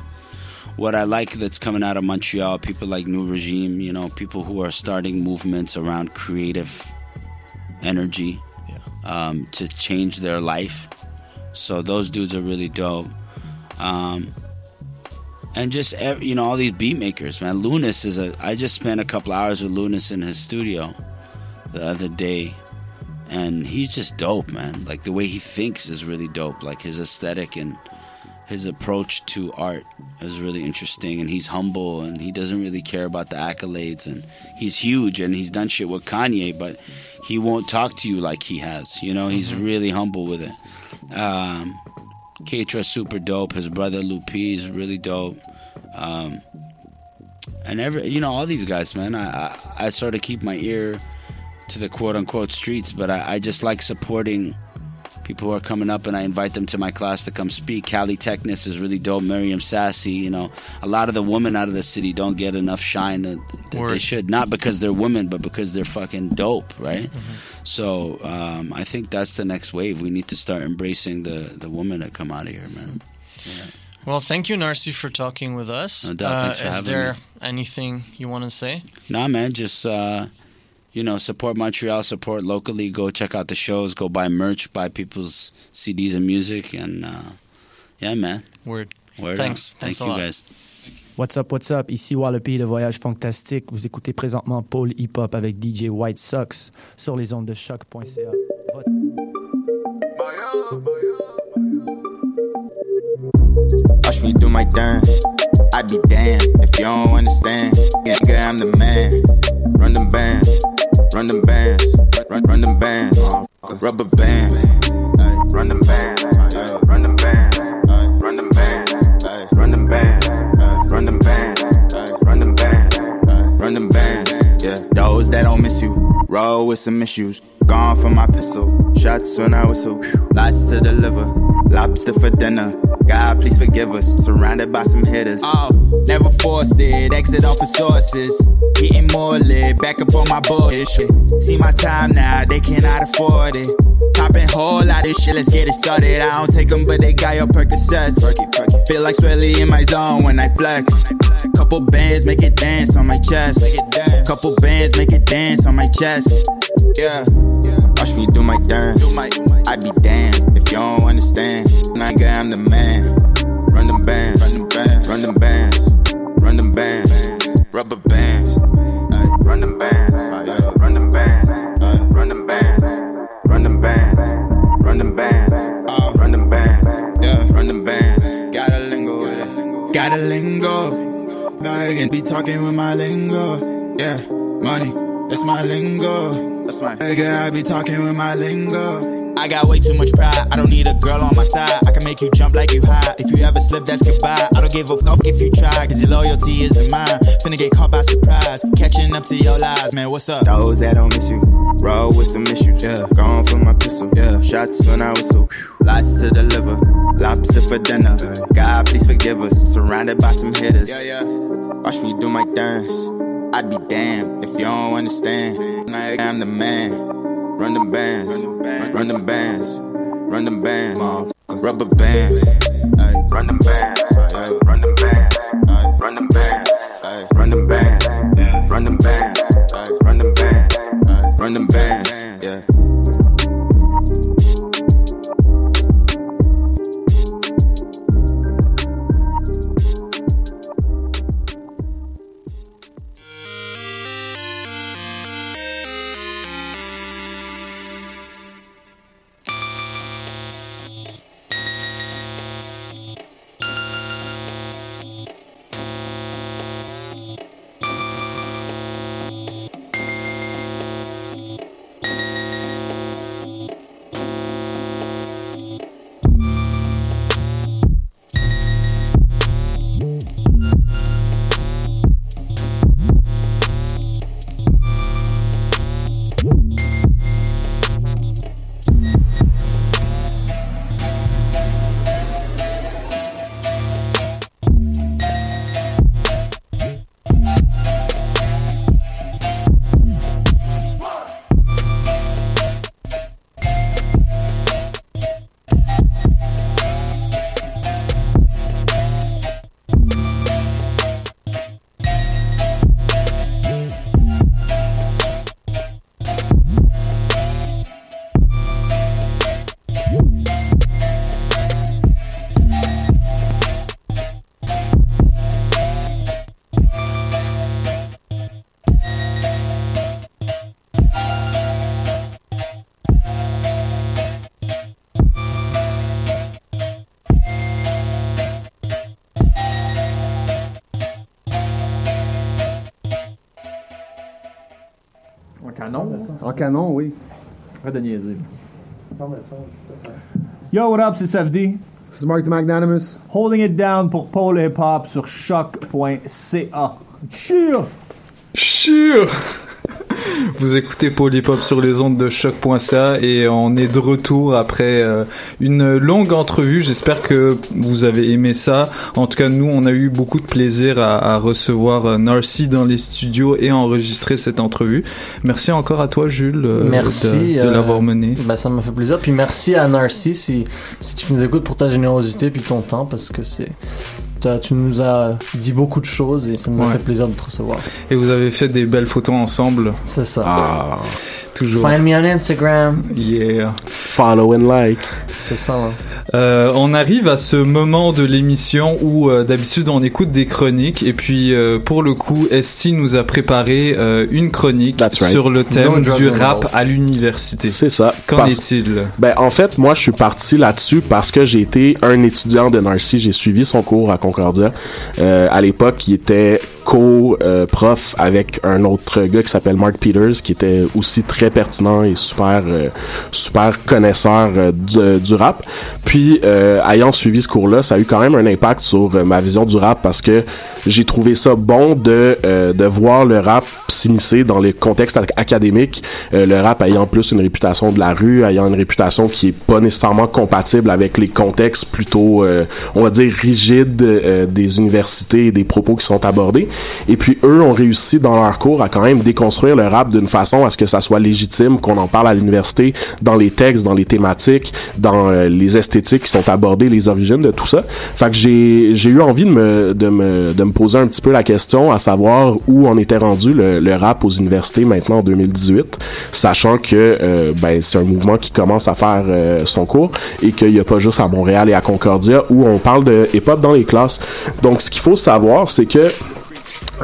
What I like that's coming out of Montreal, people like New Regime, you know, people who are starting movements around creative energy um, to change their life. So those dudes are really dope. Um, and just you know all these beat makers, man. Lunas is a. I just spent a couple hours with Lunas in his studio the other day, and he's just dope, man. Like the way he thinks is really dope. Like his aesthetic and his approach to art is really interesting, and he's humble and he doesn't really care about the accolades. And he's huge, and he's done shit with Kanye, but he won't talk to you like he has. You know, he's really humble with it. Um, Ketra's super dope. His brother Lupi is really dope. Um, and every, you know, all these guys, man. I, I, I sort of keep my ear to the quote unquote streets, but I, I just like supporting people who are coming up, and I invite them to my class to come speak. Callie Technis is really dope. Miriam Sassy, you know, a lot of the women out of the city don't get enough shine that, that they should. Not because they're women, but because they're fucking dope, right? So um, I think that's the next wave. We need to start embracing the the women that come out of here, man. Well, thank you, Narcy, for talking with us. No doubt. Thanks for is having there me. anything you want to say? Nah, man, just uh, you know, support Montreal, support locally. Go check out the shows. Go buy merch, buy people's CDs and music, and uh, yeah, man. Word. Word Thanks. up. Thanks Thank a you, lot. guys. What's up, what's up? Ici Wallopy de Voyage Fantastique. Vous écoutez présentement Paul Hip Hop avec DJ White Sox sur les ondes de choc.ca. Votre- Watch me do my dance. I be damned if you don't understand. Yeah, nigga, I'm the man. Run them bands, run them bands, run, run them bands. Rubber bands. Run them bands, run bands, run bands, run bands, run bands, run bands. Yeah, those that don't miss you, roll with some issues. Gone for my pistol, shots when I whistle. Lots to deliver, lobster for dinner. God, please forgive us. Surrounded by some hitters. Oh, never forced it. Exit off of sources. Getting more lit. Back up on my bullshit. See my time now. They cannot afford it. Popping whole lot of shit. Let's get it started. I don't take them, but they got your Percocets. Feel like Swelly in my zone when I flex. Couple bands make it dance on my chest. Couple bands make it dance on my chest. Yeah. Watch me do my dance. I be damned if you don't understand. Nigga, I'm the man. Run them bands. Run them bands. Run them bands. Run them bands. Rubber bands. Ay, Run them bands. Ay, Run them bands. Ay, Run them bands. Run them bands. Run them bands. Ah. Run them bands. Yeah. Run them bands. Got a lingo with it. Got a lingo. Like, be talking with my lingo. Yeah. Money. That's my lingo. That's my nigga. I be talking with my lingo. I got way too much pride. I don't need a girl on my side. I can make you jump like you high. If you ever slip, that's goodbye. I don't give a fuck if you try, cause your loyalty isn't mine. Finna get caught by surprise. Catching up to your lies, man. What's up? Those that don't miss you. Roll with some issues, yeah. Gone for my pistol, yeah. Shots when I whistle. Lots to deliver. Lobster for dinner. God, please forgive us. Surrounded by some hitters. Yeah, yeah. Watch me do my dance. I'd be damned if you don't understand. I'm the man. Run them bands, run them bands, run them bands, rubber bands, run them bands, run them bands, run them bands, run them bands, run them bands, run them bands, run them bands, yeah. En canon, oui. Arrête de niaiser. Yo, what up, c'est SFD. This is Mark the Magnanimous. Holding it down pour Paul Hip Hop sur choc.ca. Cheer! Cheer! Vous écoutez Polypop sur les ondes de choc.ca et on est de retour après euh, une longue entrevue. J'espère que vous avez aimé ça. En tout cas, nous, on a eu beaucoup de plaisir à, à recevoir euh, Narcy dans les studios et enregistrer cette entrevue. Merci encore à toi, Jules, euh, Merci de, de euh, l'avoir mené. Ben, ça m'a fait plaisir. Puis merci à Narcy si, si tu nous écoutes pour ta générosité puis ton temps parce que c'est tu nous as dit beaucoup de choses et ça nous a fait plaisir de te recevoir. Et vous avez fait des belles photos ensemble. C'est ça. Ah, toujours. Find me on Instagram. Yeah. Follow and like. C'est ça. hein. Euh, on arrive à ce moment de l'émission où euh, d'habitude on écoute des chroniques et puis euh, pour le coup SC nous a préparé euh, une chronique right. sur le thème du rap à l'université. C'est ça. Qu'en Parce- est-il? Ben, en fait, moi, je suis parti là-dessus parce que j'ai été un étudiant de Narcy. J'ai suivi son cours à Concordia. Euh, à l'époque, il était co-prof avec un autre gars qui s'appelle Mark Peters, qui était aussi très pertinent et super, euh, super connaisseur euh, du, du rap. Puis, euh, ayant suivi ce cours-là, ça a eu quand même un impact sur ma vision du rap parce que j'ai trouvé ça bon de, de voir le rap s'immiscer dans les contextes ac- académiques. Le rap ayant plus une réputation de la rue, ayant une réputation qui est pas nécessairement compatible avec les contextes plutôt, euh, on va dire, rigides euh, des universités et des propos qui sont abordés. Et puis eux ont réussi dans leur cours à quand même déconstruire le rap d'une façon à ce que ça soit légitime, qu'on en parle à l'université, dans les textes, dans les thématiques, dans euh, les esthétiques qui sont abordées, les origines de tout ça. Fait que j'ai j'ai eu envie de me de me de me poser un petit peu la question à savoir où on était rendu le, le rap aux universités maintenant en 2018, sachant que euh, ben c'est un mouvement qui commence à faire euh, son cours et qu'il y a pas juste à Montréal et à Concordia où on parle de hip-hop dans les classes. Donc ce qu'il faut savoir c'est que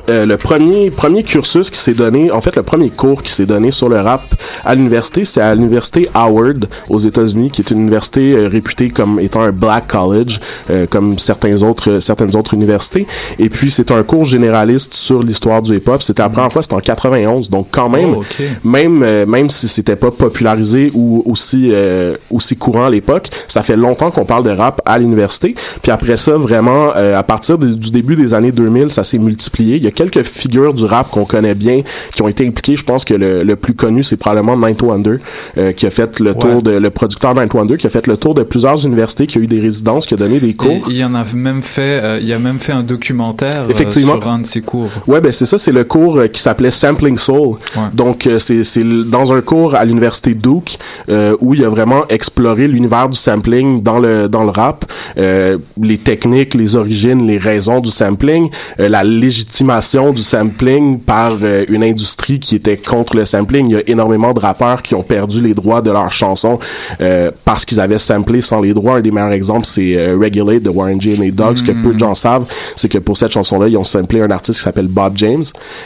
euh, le premier premier cursus qui s'est donné, en fait le premier cours qui s'est donné sur le rap à l'université, c'est à l'université Howard aux États-Unis, qui est une université euh, réputée comme étant un black college, euh, comme certains autres certaines autres universités. Et puis c'est un cours généraliste sur l'histoire du hip-hop. C'était la première fois, c'était en 91, donc quand même, Oh, même euh, même si c'était pas popularisé ou aussi euh, aussi courant à l'époque, ça fait longtemps qu'on parle de rap à l'université. Puis après ça, vraiment, euh, à partir de- du début des années 2000, ça s'est multiplié. Il y a quelques figures du rap qu'on connaît bien qui ont été impliquées. Je pense que le, le plus connu, c'est probablement Ninth Wonder, euh, qui a fait le tour de le producteur Ninth Wonder, qui a fait le tour de plusieurs universités, qui a eu des résidences, qui a donné des cours. il y en a même fait, euh, il y a même fait un documentaire euh, Effectivement. sur un de ses cours. Ouais, ben c'est ça, c'est le cours qui s'appelait Sampling Soul. Donc c'est c'est dans un cours à l'université Duke où il a vraiment exploré l'univers du sampling dans le dans le rap, les techniques, les origines, les raisons du sampling, la du sampling par euh, une industrie qui était contre le sampling. Il y a énormément de rappeurs qui ont perdu les droits de leurs chansons euh, parce qu'ils avaient samplé sans les droits. Un des meilleurs exemples, c'est euh, Regulate de Warren G the Dogs, que peu de gens savent, c'est que pour cette chanson-là, ils ont samplé un artiste qui s'appelle Bob James.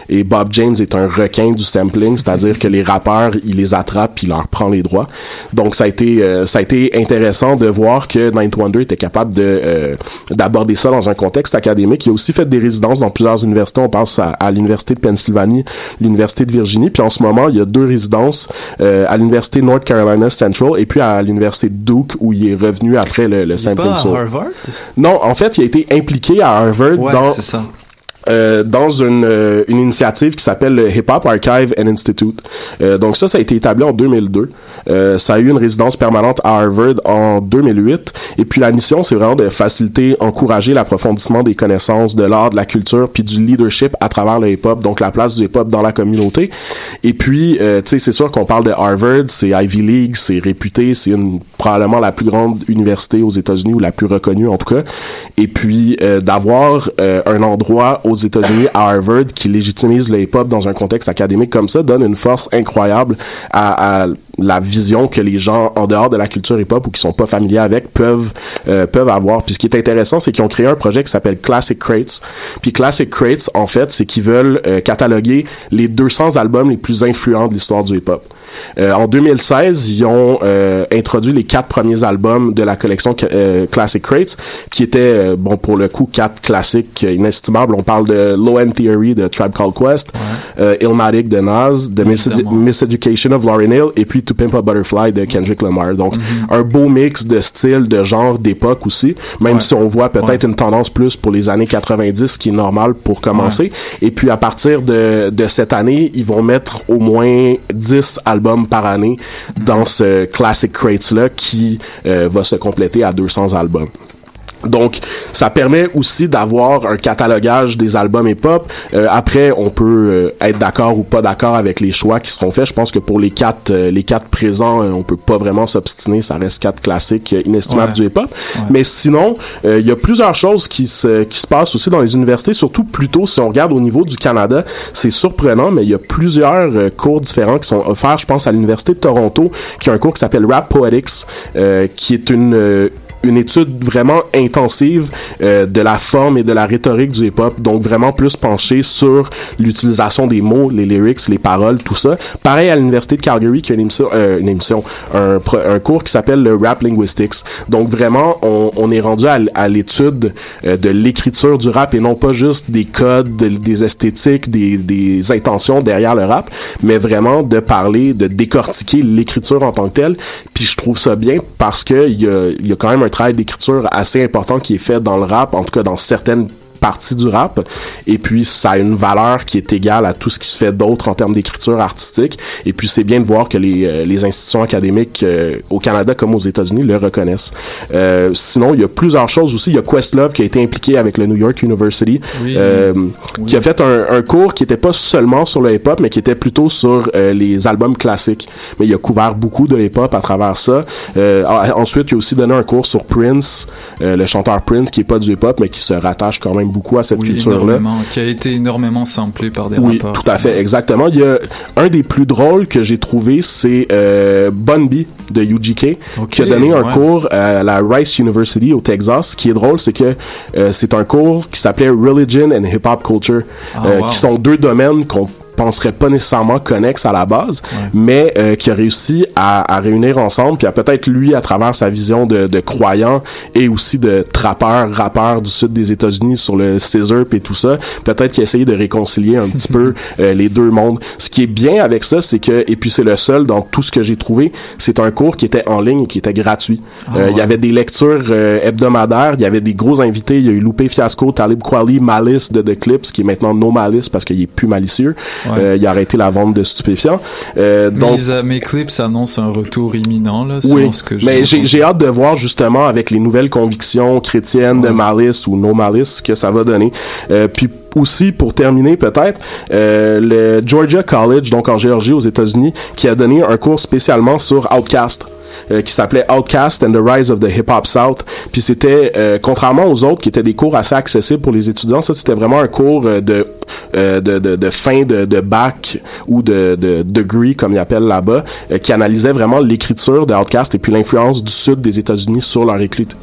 Et Bob James est un requin du sampling, c'est-à-dire que les rappeurs, il les attrape puis il leur prend les droits. Donc ça a été euh, ça a été intéressant de voir que Ninth Wonder était capable de euh, d'aborder ça dans un contexte académique. Il a aussi fait des résidences dans plusieurs universités. On pense à, à l'université de Pennsylvanie, l'université de Virginie. Puis en ce moment, il y a deux résidences euh, à l'université North Carolina Central et puis à l'université Duke où il est revenu après le, le sampling Pas à. Harvard? Non, en fait, il a été impliqué à Harvard Ouais, dans ça. euh, dans une, euh, une initiative qui s'appelle le Hip Hop Archive and Institute. Euh, donc ça, ça a été établi en 2002. Euh, ça a eu une résidence permanente à Harvard en 2008. Et puis la mission, c'est vraiment de faciliter, encourager l'approfondissement des connaissances de l'art, de la culture, puis du leadership à travers le hip-hop, donc la place du hip-hop dans la communauté. Et puis, euh, tu sais, c'est sûr qu'on parle de Harvard, c'est Ivy League, c'est réputé, c'est probablement la plus grande université aux États-Unis ou la plus reconnue en tout cas. Et puis euh, d'avoir euh, un endroit aux États-Unis à Harvard qui légitimise le hip-hop dans un contexte académique comme ça donne une force incroyable à, à la vision que les gens en dehors de la culture hip-hop ou qui sont pas familiers avec peuvent euh, peuvent avoir. Puis ce qui est intéressant, c'est qu'ils ont créé un projet qui s'appelle Classic Crates. Puis Classic Crates, en fait, c'est qu'ils veulent euh, cataloguer les 200 albums les plus influents de l'histoire du hip-hop. Euh, en 2016, ils ont euh, introduit les quatre premiers albums de la collection euh, Classic Crates, qui étaient, bon, pour le coup, quatre classiques inestimables. On parle de Low End Theory de Tribe Called Quest, euh, Illmatic de Nas, The Misedu- Miseducation of Lauryn Hill, et puis To Pimp a Butterfly de Kendrick Lamar. Donc, un beau mix de style, de genre, d'époque aussi, même Ouais. si on voit peut-être une tendance plus pour les années 90, ce qui est normal pour commencer. Et puis, à partir de, de cette année, ils vont mettre au moins 10 albums par année dans ce Classic Crates-là qui euh, va se compléter à 200 albums. Donc, ça permet aussi d'avoir un catalogage des albums hip-hop. Euh, après, on peut euh, être d'accord ou pas d'accord avec les choix qui seront faits. Je pense que pour les quatre, euh, les quatre présents, euh, on peut pas vraiment s'obstiner. Ça reste quatre classiques euh, inestimables Ouais. du hip-hop. Mais sinon, euh, il y a plusieurs choses qui se, qui se passent aussi dans les universités, surtout plutôt si on regarde au niveau du Canada. C'est surprenant, mais il y a plusieurs cours différents qui sont offerts. Je pense à l'université de Toronto, qui a un cours qui s'appelle Rap Poetics, euh, qui est une euh, une étude vraiment intensive euh, de la forme et de la rhétorique du hip-hop, donc vraiment plus penché sur l'utilisation des mots, les lyrics, les paroles, tout ça. Pareil à l'université de Calgary qui a une émission, euh, une émission, un, un cours qui s'appelle le Rap Linguistics. Donc vraiment, on, on est rendu à, l'étude euh, de l'écriture du rap et non pas juste des codes, de- des esthétiques, des, des intentions derrière le rap, mais vraiment de parler, de décortiquer l'écriture en tant que telle. Puis je trouve ça bien parce que il y a, y a quand même un travail d'écriture assez important qui est fait dans le rap, en tout cas dans certaines partie du rap et puis ça a une valeur qui est égale à tout ce qui se fait d'autre en termes d'écriture artistique et puis c'est bien de voir que les, euh, les institutions académiques euh, au Canada comme aux États-Unis le reconnaissent. Euh, sinon il y a plusieurs choses aussi, il y a Questlove qui a été impliqué avec le New York University Oui. euh, qui a fait un, un cours qui était pas seulement sur le hip-hop mais qui était plutôt sur euh, les albums classiques. Mais il a couvert beaucoup de hip-hop à travers ça. Euh, en- ensuite, il a aussi donné un cours sur Prince, euh, le chanteur Prince qui est pas du hip-hop mais qui se rattache quand même beaucoup à cette Oui, culture-là. qui a été énormément samplé par des Oui, rappeurs. tout à fait, exactement. Il y a un des plus drôles que j'ai trouvé, c'est euh, Bun B de UGK, qui a donné un ouais. cours à la Rice University au Texas. Ce qui est drôle, c'est que euh, c'est un cours qui s'appelait Religion and Hip Hop Culture, Ah, euh, wow. qui sont deux domaines qu'on penserait pas nécessairement connexes à la base, mais euh, qui a réussi à, à réunir ensemble, puis à peut-être lui, à travers sa vision de, de croyant et aussi de trappeur, rappeur du sud des États-Unis sur le scissor et tout ça, peut-être qu'il a essayé de réconcilier un petit peu *laughs* euh, les deux mondes. Ce qui est bien avec ça, c'est que, et puis c'est le seul dans tout ce que j'ai trouvé, c'est un cours qui était en ligne et qui était gratuit. Ah, Euh, Il y ouais. avait des lectures euh, hebdomadaires, il y avait des gros invités, il y a eu Loupé Fiasco, Talib Kweli, Malice de The Clips, qui est maintenant No Malice parce qu'il est plus malicieux. Ouais. Euh, il a arrêté la vente de stupéfiants. Euh, donc, mes clips annoncent un retour imminent, là, oui, ce que mais j'ai hâte de voir justement avec les nouvelles convictions chrétiennes de Malice ou No Malice que ça va donner. Euh, puis aussi pour terminer peut-être euh, le Georgia College donc en Géorgie aux États-Unis qui a donné un cours spécialement sur Outcast. Euh, qui s'appelait Outcast and the Rise of the Hip Hop South. Puis c'était euh, contrairement aux autres qui étaient des cours assez accessibles pour les étudiants, ça c'était vraiment un cours euh, de, euh, de, de de fin de, de bac ou de, de degree comme ils appellent là-bas, qui analysait vraiment l'écriture de Outcast et puis l'influence du sud des États-Unis sur leur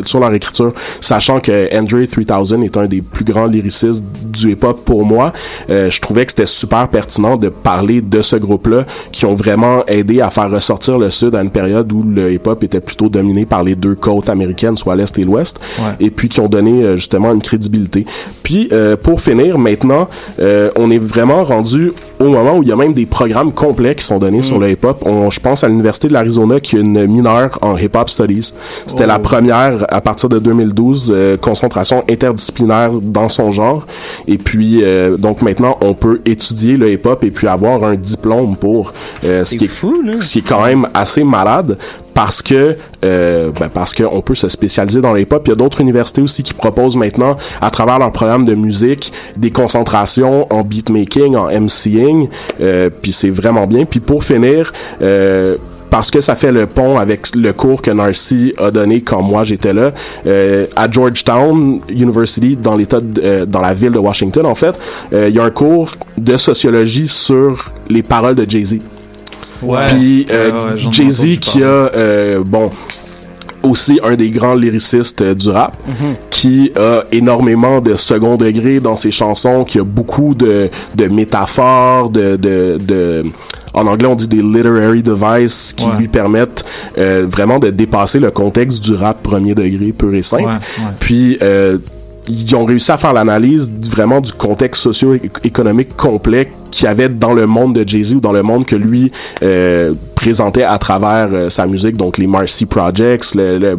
sur leur écriture, sachant que Andre 3000 est un des plus grands lyricistes du hip-hop pour moi. Je trouvais que c'était super pertinent de parler de ce groupe-là qui ont vraiment aidé à faire ressortir le sud à une période où le hip-hop était plutôt dominé par les deux côtes américaines, soit l'est et l'ouest, Ouais. et puis qui ont donné euh, justement une crédibilité. Puis euh, pour finir, maintenant, euh, on est vraiment rendu au moment où il y a même des programmes complets qui sont donnés sur le hip-hop. On- Je pense à l'université de l'Arizona qui a une mineure en hip-hop studies. C'était Oh. la première à partir de 2012 euh, concentration interdisciplinaire dans son genre. Et puis euh, donc maintenant on peut étudier le hip-hop et puis avoir un diplôme pour euh, ce qui est fou, ce qui est quand même assez malade parce que euh, ben parce que on peut se spécialiser dans le hip-hop. Il y a d'autres universités aussi qui proposent maintenant, à travers leur programme de musique, des concentrations en beatmaking, en MCing. Euh, puis c'est vraiment bien. Puis pour finir, euh, parce que ça fait le pont avec le cours que Narcy a donné quand moi j'étais là euh, à Georgetown University dans l'état euh, dans la ville de Washington en fait euh, il y a un cours de sociologie sur les paroles de Jay-Z Ouais. puis euh, Ouais, ouais, Jay-Z qui a euh, bon aussi un des grands lyricistes euh, du rap Mhm. qui a énormément de second degré dans ses chansons qui a beaucoup de, de métaphores de, de, de en anglais on dit des literary devices qui Ouais. lui permettent euh, vraiment de dépasser le contexte du rap premier degré pur et simple Ouais, ouais. puis euh, ils ont réussi à faire l'analyse vraiment du contexte socio-économique complet qu'il y avait dans le monde de Jay-Z ou dans le monde que lui euh, présentait à travers euh, sa musique, donc les Marcy Projects, le, le,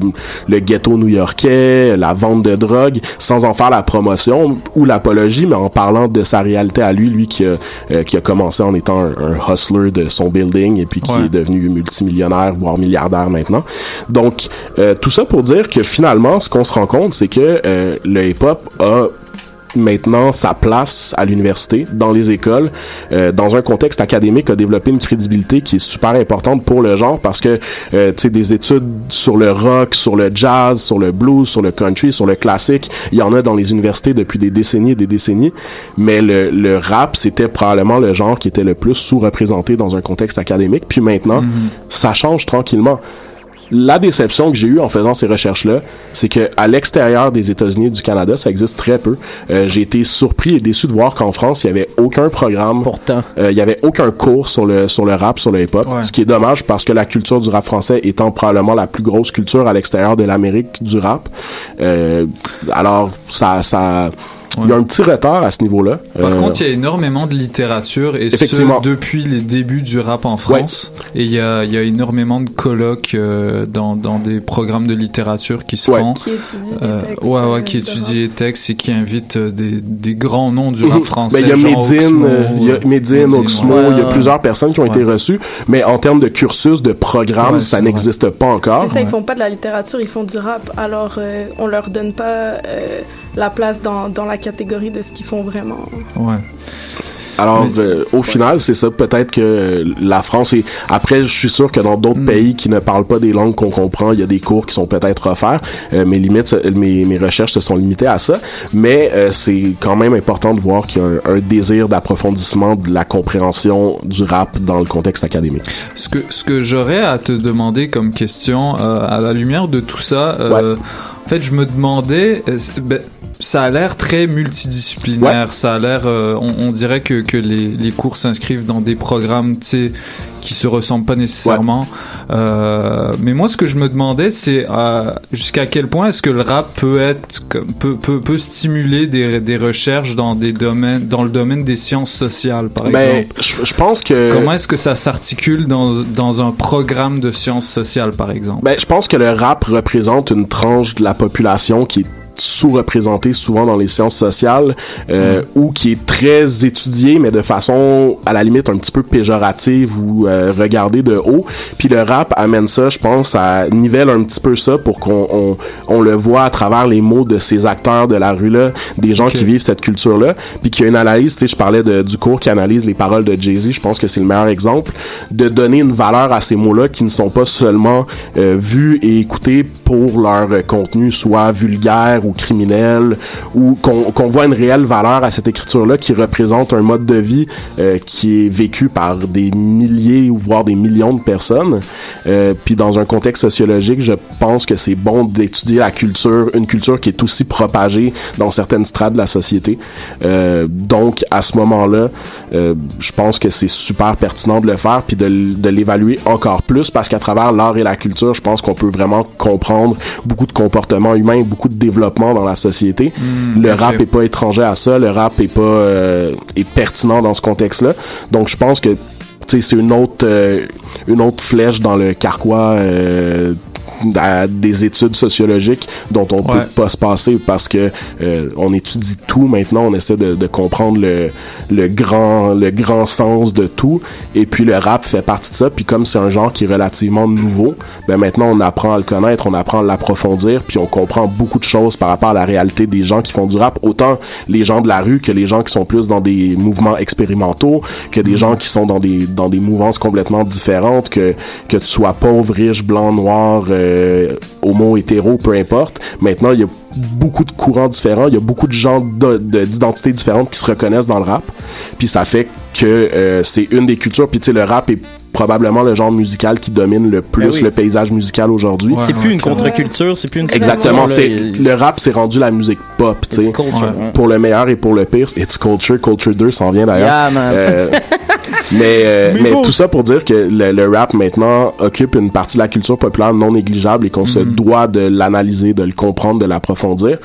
le ghetto new-yorkais, la vente de drogue, sans en faire la promotion ou l'apologie, mais en parlant de sa réalité à lui, lui qui a, euh, qui a commencé en étant un, un hustler de son building et puis qui Ouais. est devenu multimillionnaire, voire milliardaire maintenant. Donc, euh, tout ça pour dire que finalement, ce qu'on se rend compte, c'est que euh, le hip-hop a maintenant sa place à l'université, dans les écoles, euh, dans un contexte académique, a développé une crédibilité qui est super importante pour le genre parce que, euh, tu sais, des études sur le rock, sur le jazz, sur le blues, sur le country, sur le classique, il y en a dans les universités depuis des décennies et des décennies, mais le, le rap, c'était probablement le genre qui était le plus sous-représenté dans un contexte académique, puis maintenant, ça change tranquillement la déception que j'ai eue en faisant ces recherches-là, c'est que à l'extérieur des États-Unis et du Canada, ça existe très peu. Euh, j'ai été surpris et déçu de voir qu'en France, il y avait aucun programme. Pourtant, il y avait aucun cours sur le sur le rap, sur le hip-hop. Ouais. Ce qui est dommage parce que la culture du rap français étant probablement la plus grosse culture à l'extérieur de l'Amérique du rap. Euh, alors ça ça il y a un petit retard à ce niveau-là. Par Euh, contre, il y a énormément de littérature et Effectivement. ce depuis les débuts du rap en France. Et il y a, il y a énormément de colloques euh, dans, dans des programmes de littérature qui se Ouais. font. Qui étudient les Euh, textes, ouais, ouais, qui étudient les textes et qui invitent des, des grands noms du rap Mhm. français. Ben, il y a Medine, Oxmo, il y a Medine, Oxmo, ouais. il y a plusieurs personnes qui ont été reçues, mais en termes de cursus, de programme, Ouais, ça n'existe pas encore. C'est ça, ils font pas de la littérature, ils font du rap. Alors, euh, on leur donne pas euh, la place dans, dans la catégorie de ce qu'ils font vraiment. Ouais. Alors, euh, au final, c'est ça. Peut-être que la France et après, je suis sûr que dans d'autres Hmm. pays qui ne parlent pas des langues qu'on comprend, il y a des cours qui sont peut-être offerts. Euh, mes limites, mes, mes recherches se sont limitées à ça. Mais euh, c'est quand même important de voir qu'il y a un, un désir d'approfondissement de la compréhension du rap dans le contexte académique. Ce que, ce que j'aurais à te demander comme question, euh, à la lumière de tout ça, euh, en fait, je me demandais, euh, ben, ça a l'air très multidisciplinaire, ça a l'air, euh, on, on dirait que, que les, les cours s'inscrivent dans des programmes, tu sais, qui se ressemblent pas nécessairement. Euh, mais moi, ce que je me demandais, c'est euh, jusqu'à quel point est-ce que le rap peut être, peut, peut, peut stimuler des, des recherches dans des domaines, dans le domaine des sciences sociales, par Ben, exemple? je, je pense que Comment est-ce que ça s'articule dans, dans un programme de sciences sociales, par exemple? Ben, je pense que le rap représente une tranche de la population qui est sous-représentée souvent dans les sciences sociales euh, ou qui est très étudiée mais de façon à la limite un petit peu péjorative ou euh, regardée de haut. Puis le rap amène ça je pense à nivelle un petit peu ça pour qu'on on, on le voit à travers les mots de ces acteurs de la rue là des gens qui vivent cette culture là puis qu'il y a une analyse tu sais je parlais de, du cours qui analyse les paroles de Jay-Z je pense que c'est le meilleur exemple de donner une valeur à ces mots là qui ne sont pas seulement euh, vus et écoutés pour leur euh, contenu soit vulgaire ou criminel ou qu'on qu'on voit une réelle valeur à cette écriture là qui représente un mode de vie euh, qui est vécu par des milliers ou voire des millions de personnes. Euh, puis dans un contexte sociologique je pense que c'est bon d'étudier la culture une culture qui est aussi propagée dans certaines strates de la société. Euh, donc à ce moment là je pense que c'est super pertinent de le faire puis de, de l'évaluer encore plus parce qu'à travers l'art et la culture je pense qu'on peut vraiment comprendre beaucoup de comportements humains beaucoup de développement dans la société. Hmm, le rap est pas étranger à ça le rap est pas euh, est pertinent dans ce contexte là donc je pense que c'est une autre euh, une autre flèche dans le carquois euh, à des études sociologiques dont on Ouais. peut pas se passer parce que euh, on étudie tout maintenant on essaie de, de comprendre le, le grand le grand sens de tout. Et puis le rap fait partie de ça. Puis comme c'est un genre qui est relativement nouveau ben maintenant on apprend à le connaître on apprend à l'approfondir. Puis on comprend beaucoup de choses par rapport à la réalité des gens qui font du rap. Autant les gens de la rue que les gens qui sont plus dans des mouvements expérimentaux que des gens qui sont dans des dans des mouvances complètement différentes que que tu sois pauvre riche blanc noir euh, homo hétéro peu importe. Maintenant il y a beaucoup de courants différents. Il y a beaucoup de gens de- de- d'identités différentes qui se reconnaissent dans le rap. Puis ça fait que euh, c'est une des cultures. Puis tu sais le rap est probablement le genre musical qui domine le plus Ben oui. le paysage musical aujourd'hui c'est plus une contre-culture, c'est plus une Exactement, c'est le rap c'est rendu la musique pop, tu sais. culture, ouais. Pour le meilleur et pour le pire, it's culture, culture 2 s'en vient d'ailleurs. Yeah, man. Euh, *laughs* mais euh, mais tout ça pour dire que le, le rap maintenant occupe une partie de la culture populaire non négligeable et qu'on se doit de l'analyser, de le comprendre, de l'approfondir.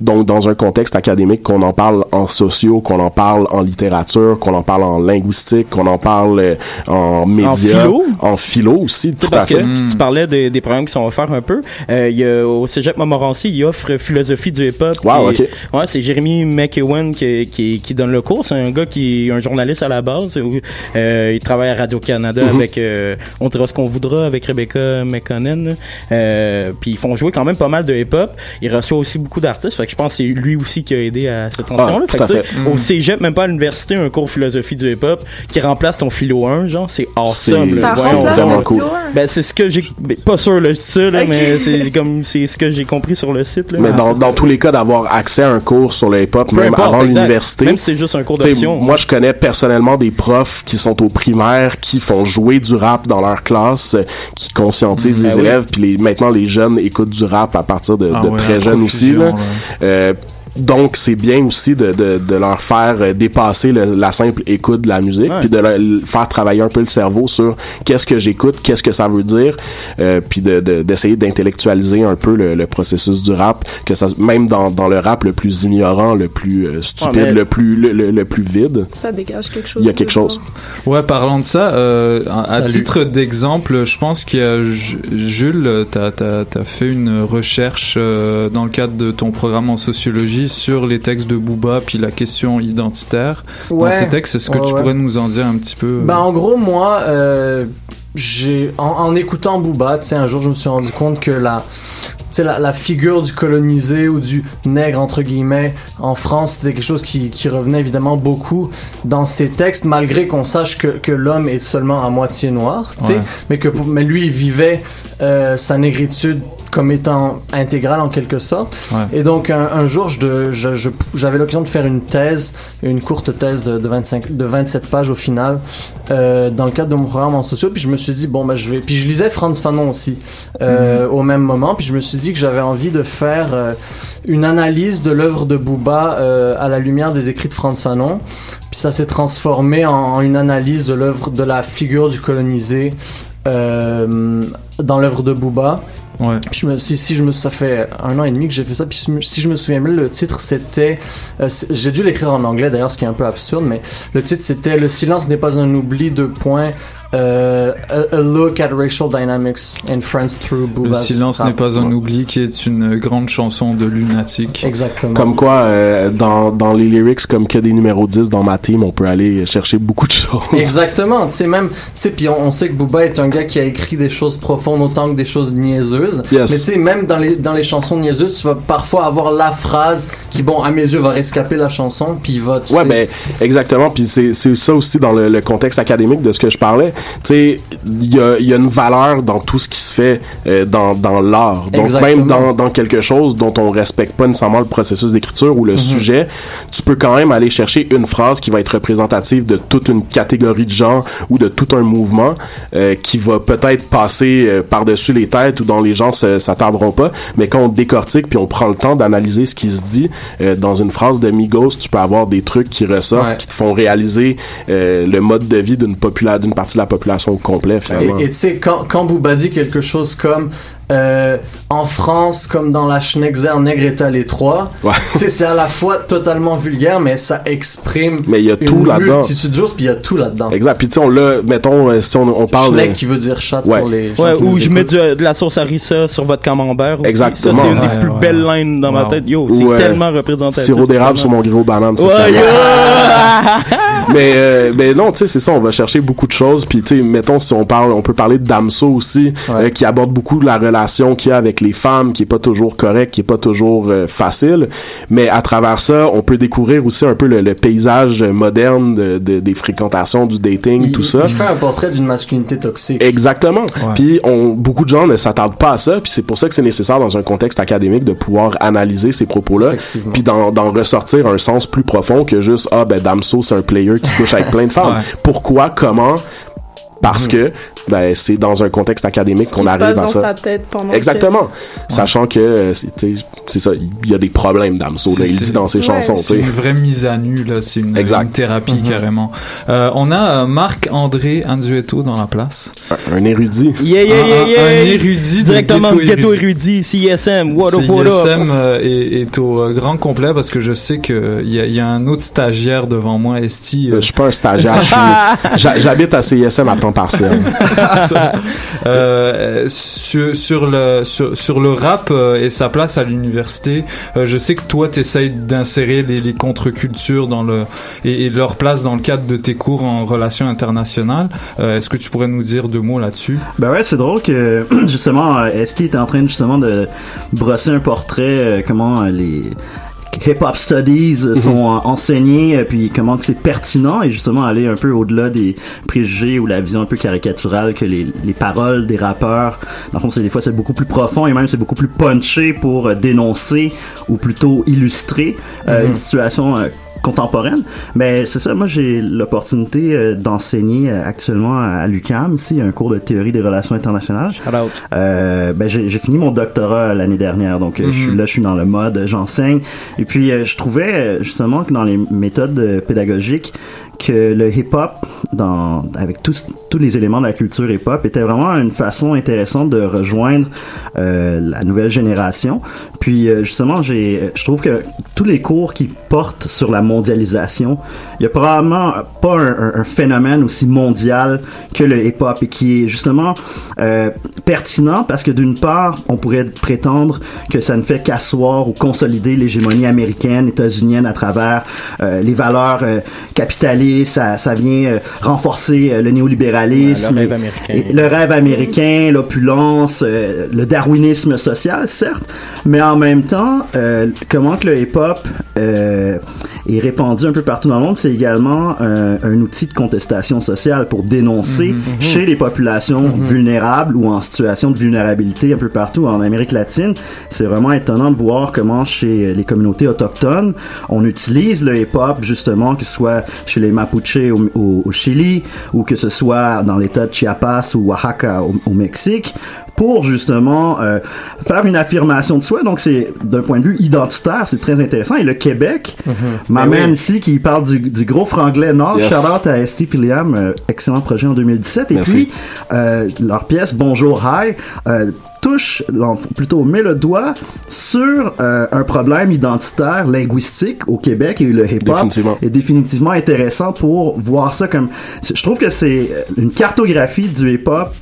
Donc dans un contexte académique qu'on en parle en sociaux, qu'on en parle en littérature, qu'on en parle en linguistique, qu'on en parle euh, en médias, philo? en philo aussi, tout à parce fait. que tu parlais des, des programmes qui sont offerts un peu. Euh, il y a, au Cégep Montmorency, il offre philosophie du hip-hop. Wow, Et- ok. Ouais, c'est Jérémy McEwen qui, qui, qui donne le cours. C'est un gars qui est un journaliste à la base. où, euh, il travaille à Radio-Canada Mhm. avec euh, On dira ce qu'on voudra avec Rebecca McConnell. Euh, puis ils font jouer quand même pas mal de hip-hop. Il reçoit aussi beaucoup d'artistes. Fait que je pense que c'est lui aussi qui a aidé à cette transition-là. Ah, fait tout que, à tu sais, fait. Au Mhm. Cégep, même pas à l'université, un cours philosophie du hip-hop qui remplace ton philo 1, genre, c'est awesome. Ça philo Ben, c'est ce que j'ai, ben, pas sûr, là, je dis ça, là, mais c'est comme, c'est ce que j'ai compris sur le site, là. Mais dans, dans tous les cas, d'avoir accès à un cours sur le hip-hop, même importe, avant l'université. Même si c'est juste un cours d'option. Moi, je connais personnellement des profs qui sont au primaire, qui font jouer du rap dans leur classe, euh, qui conscientisent Ben les oui. élèves, puis les, maintenant les jeunes écoutent du rap à partir de, Ah de ouais, très jeunes aussi. Là. Euh, donc, c'est bien aussi de, de, de leur faire euh, dépasser le- la simple écoute de la musique, puis de leur faire travailler un peu le cerveau sur qu'est-ce que j'écoute, qu'est-ce que ça veut dire, euh, puis de, de- d'essayer d'intellectualiser un peu le, le processus du rap, que ça, même dans, dans le rap le plus ignorant, le plus euh, stupide, Ouais, le plus le, le- le plus vide, Ça dégage quelque chose. il y a quelque chose. Ouais, parlant de ça, euh, à- titre d'exemple, je pense qu'il y a Ju- Jules, t'as as, fait une recherche euh, dans le cadre de ton programme en sociologie sur les textes de Booba puis la question identitaire. Dans Ouais. ces textes, est-ce que Ouais, tu pourrais nous en dire un petit peu Ben, en gros, moi, euh, en, en écoutant Booba, un jour, je me suis rendu compte que la la, la figure du colonisé ou du nègre, entre guillemets, en France, c'était quelque chose qui, qui revenait évidemment beaucoup dans ses textes, malgré qu'on sache que, que l'homme est seulement à moitié noir, Ouais. mais que mais lui, il vivait euh, sa négritude comme étant intégrale en quelque sorte. Ouais. Et donc un, un jour, je de- je- je- j'avais l'occasion de faire une thèse, une courte thèse de, de 25, de 27 pages au final, euh, dans le cadre de mon programme en sociaux. Puis je me suis dit bon bah je vais. Puis je lisais Franz Fanon aussi euh, au même moment. Puis je me suis dit que j'avais envie de faire euh, une analyse de l'œuvre de Booba euh, à la lumière des écrits de Franz Fanon. Puis ça s'est transformé en, en une analyse de l'œuvre de la figure du colonisé dans l'œuvre de Booba. Ouais. Puis si, je me, ça fait un an et demi que j'ai fait ça. Puis si, je me souviens bien, le titre c'était, euh, j'ai dû l'écrire en anglais d'ailleurs, ce qui est un peu absurde, mais le titre c'était "Le silence n'est pas un oubli." Deux points. Euh, a, a look at racial dynamics in France through Le Booba's silence rap. n'est pas un oubli, qui est une grande chanson de lunatique. Exactement. Comme quoi, euh, dans, dans les lyrics, comme que des numéros 10 dans ma team, on peut aller chercher beaucoup de choses. Exactement, tu sais même, tu sais puis on, on sait que Booba est un gars qui a écrit des choses profondes autant que des choses niaiseuses. Yes. Mais tu sais même dans les dans les chansons niaiseuses, tu vas parfois avoir la phrase qui bon à mes yeux va rescaper la chanson puis il va tu Ouais, sais- ben, exactement. Puis c'est, c'est ça aussi dans le, le contexte académique de ce que je parlais. Tu sais, il y a, y a une valeur dans tout ce qui se fait euh, dans, dans l'art. Donc, Exactement. même dans, dans quelque chose dont on respecte pas nécessairement le processus d'écriture ou le Mhm. sujet, tu peux quand même aller chercher une phrase qui va être représentative de toute une catégorie de gens ou de tout un mouvement euh, qui va peut-être passer euh, par-dessus les têtes ou dont les gens s'attarderont pas. Mais quand on décortique puis on prend le temps d'analyser ce qui se dit euh, dans une phrase de Migos, tu peux avoir des trucs qui ressortent, Ouais. qui te font réaliser euh, le mode de vie d'une d'une partie de la population au complet finalement. Et et tu sais, quand, quand Booba dit quelque chose comme euh, en France, comme dans la Schnexer, nègre est à l'étroit, tu sais, c'est à la fois totalement vulgaire, mais ça exprime Mais y a une tout multitude de choses, puis il y a tout là-dedans. Exact. Puis tu sais, on l'a, mettons, euh, si on, on parle... Schneck euh, qui veut dire chat Ouais. pour les gens Ouais, ou je mets du- de la sauce harissa sur votre camembert aussi. Exactement. Ça, c'est une des Ouais, plus ouais, belles lignes dans ma tête. Yo, c'est euh, tellement représentatif. Sirop d'érable sur mon ça, Ouais, c'est *laughs* mais euh, mais non tu sais c'est ça on va chercher beaucoup de choses puis tu sais mettons si on parle on peut parler de Damso aussi euh, qui aborde beaucoup la relation qu'il y a avec les femmes qui est pas toujours correcte qui est pas toujours euh, facile mais à travers ça on peut découvrir aussi un peu le, le paysage moderne de, de- des fréquentations du dating tout ça Il fait un portrait d'une masculinité toxique. Exactement. Puis on, beaucoup de gens ne s'attardent pas à ça, puis c'est pour ça que c'est nécessaire dans un contexte académique de pouvoir analyser ces propos-là, puis d'en ressortir un sens plus profond que juste ah ben Damso c'est un player qui couche avec plein de femmes. Ouais. Pourquoi Comment? Parce que ben c'est dans un contexte académique qu'on arrive passe à dans ça. sa tête pendant Exactement. Sachant que euh, c'est tu sais, c'est ça, il y a des problèmes Damso il dit dans ses Ouais. chansons, tu C'est une vraie mise à nu, là. C'est une, thérapie, Mhm. carrément. Euh, on a euh, Marc-André Andueto dans la place. Un, un érudit. Yeah, yeah, Un- yeah, un- yeah. Un érudit. Directement de Ghetto Érudit. Érudit, CISM, what up, what up. CISM euh, est, est au euh, grand complet parce que je sais qu'il y, y a un autre stagiaire devant moi, Esti. euh, Je suis pas un stagiaire, *laughs* j'habite à CISM à temps partiel. *laughs* Euh, sur, le rap euh, et sa place à l'université, euh, je sais que toi t'essayes d'insérer les, contre-cultures et, et leur place dans le cadre de tes cours en relations internationales. Est-ce que tu pourrais nous dire deux mots là-dessus? Ben ouais, c'est drôle que *coughs* justement Esti était en train justement de brosser un portrait comment les hip-hop studies euh, sont euh, enseignés euh, puis comment que c'est pertinent et justement aller un peu au-delà des préjugés ou la vision un peu caricaturale que les, les paroles des rappeurs dans le fond c'est des fois c'est beaucoup plus profond et même c'est beaucoup plus punché pour dénoncer ou plutôt illustrer euh, Mhm. une situation euh, contemporaine. Mais c'est ça, moi j'ai l'opportunité euh, d'enseigner euh, actuellement à, l'UQAM, ici, un cours de théorie des relations internationales. Euh, ben, j'ai fini mon doctorat l'année dernière, donc euh, je suis Mhm. là, je suis dans le mode, euh, j'enseigne. Et puis euh, je trouvais euh, justement que dans les méthodes euh, pédagogiques, que le hip-hop, dans, avec tous, tous les éléments de la culture hip-hop, était vraiment une façon intéressante de rejoindre euh, la nouvelle génération. Puis euh, justement, j'ai, je trouve que tous les cours qui portent sur la mondialisation, il y a probablement pas un, phénomène aussi mondial que le hip-hop et qui est justement euh, pertinent parce que d'une part, on pourrait prétendre que ça ne fait qu'asseoir ou consolider l'hégémonie américaine, états-unienne à travers euh, les valeurs euh, capitalistes. Ça, ça vient euh, renforcer euh, le néolibéralisme, Ouais, le rêve et- le rêve américain, l'opulence, euh, le darwinisme social, certes, mais en même temps, euh, comment que le hip-hop euh, est répandu un peu partout dans le monde, c'est également euh, un outil de contestation sociale pour dénoncer Mhm. chez les populations vulnérables ou en situation de vulnérabilité un peu partout en Amérique latine. C'est vraiment étonnant de voir comment chez les communautés autochtones, on utilise le hip-hop justement, que ce soit chez les Mapuches au, au- au Chili ou que ce soit dans l'état de Chiapas ou Oaxaca au, au Mexique pour justement euh, faire une affirmation de soi. Donc c'est d'un point de vue identitaire, c'est très intéressant. Et le Québec m'amène Ben oui. ici qui parle du, du gros franglais nord. Yes. Shout out à Esti et Liam, euh, excellent projet en 2017. Et Merci. puis euh, leur pièce Bonjour Hi euh, touche, plutôt met le doigt sur euh, un problème identitaire linguistique au Québec et le hip-hop est définitivement intéressant pour voir ça comme... Je trouve que c'est une cartographie du hip-hop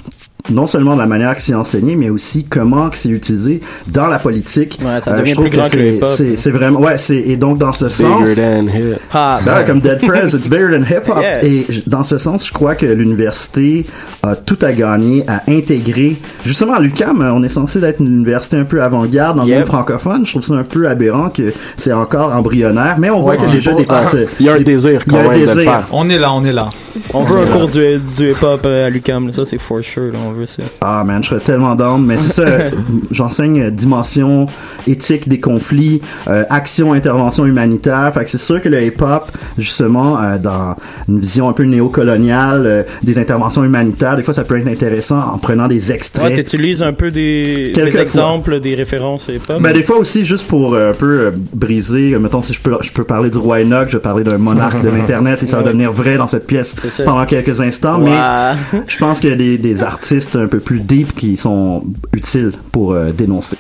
non seulement de la manière que c'est enseigné, mais aussi comment que c'est utilisé dans la politique. Ouais, ça Euh, devient je trouve plus grand que le c'est- hip-hop. c'est- C'est vraiment, ouais, c'est et donc dans ce It's sens, bigger than hip. Ah, ben, man. comme Dead Prez, it's bigger than hip hop. Yeah. Et dans ce sens, je crois que l'université a tout à gagner à intégrer. Justement, à l'UQAM, on est censé être une université un peu avant-garde dans le monde francophone. Je trouve ça un peu aberrant que c'est encore embryonnaire, mais on voit Ouais, qu'il y a déjà des Ah. petites- Il y a un désir quand même de le faire. On est là, on est là. On veut un cours du, du hip-hop euh, à l'UQAM, là. ça c'est for sure, là, on veut ça. Ah man, je serais tellement down, mais c'est ça, *laughs* j'enseigne euh, dimension éthique des conflits, euh, action, intervention humanitaire, fait que c'est sûr que le hip-hop, justement, euh, dans une vision un peu néocoloniale euh, des interventions humanitaires, des fois ça peut être intéressant en prenant des extraits. Ouais, t'utilises un peu des, exemples, des références hip-hop. Ben, des fois aussi, juste pour un peu briser, mettons, si je peux, je peux parler du roi Enoch, je vais parler d'un monarque de *laughs* l'Internet et ça va Ouais. devenir vrai dans cette pièce pendant quelques instants, mais je pense qu'il y a des, des artistes *laughs* un peu plus deep qui sont utiles pour euh, dénoncer.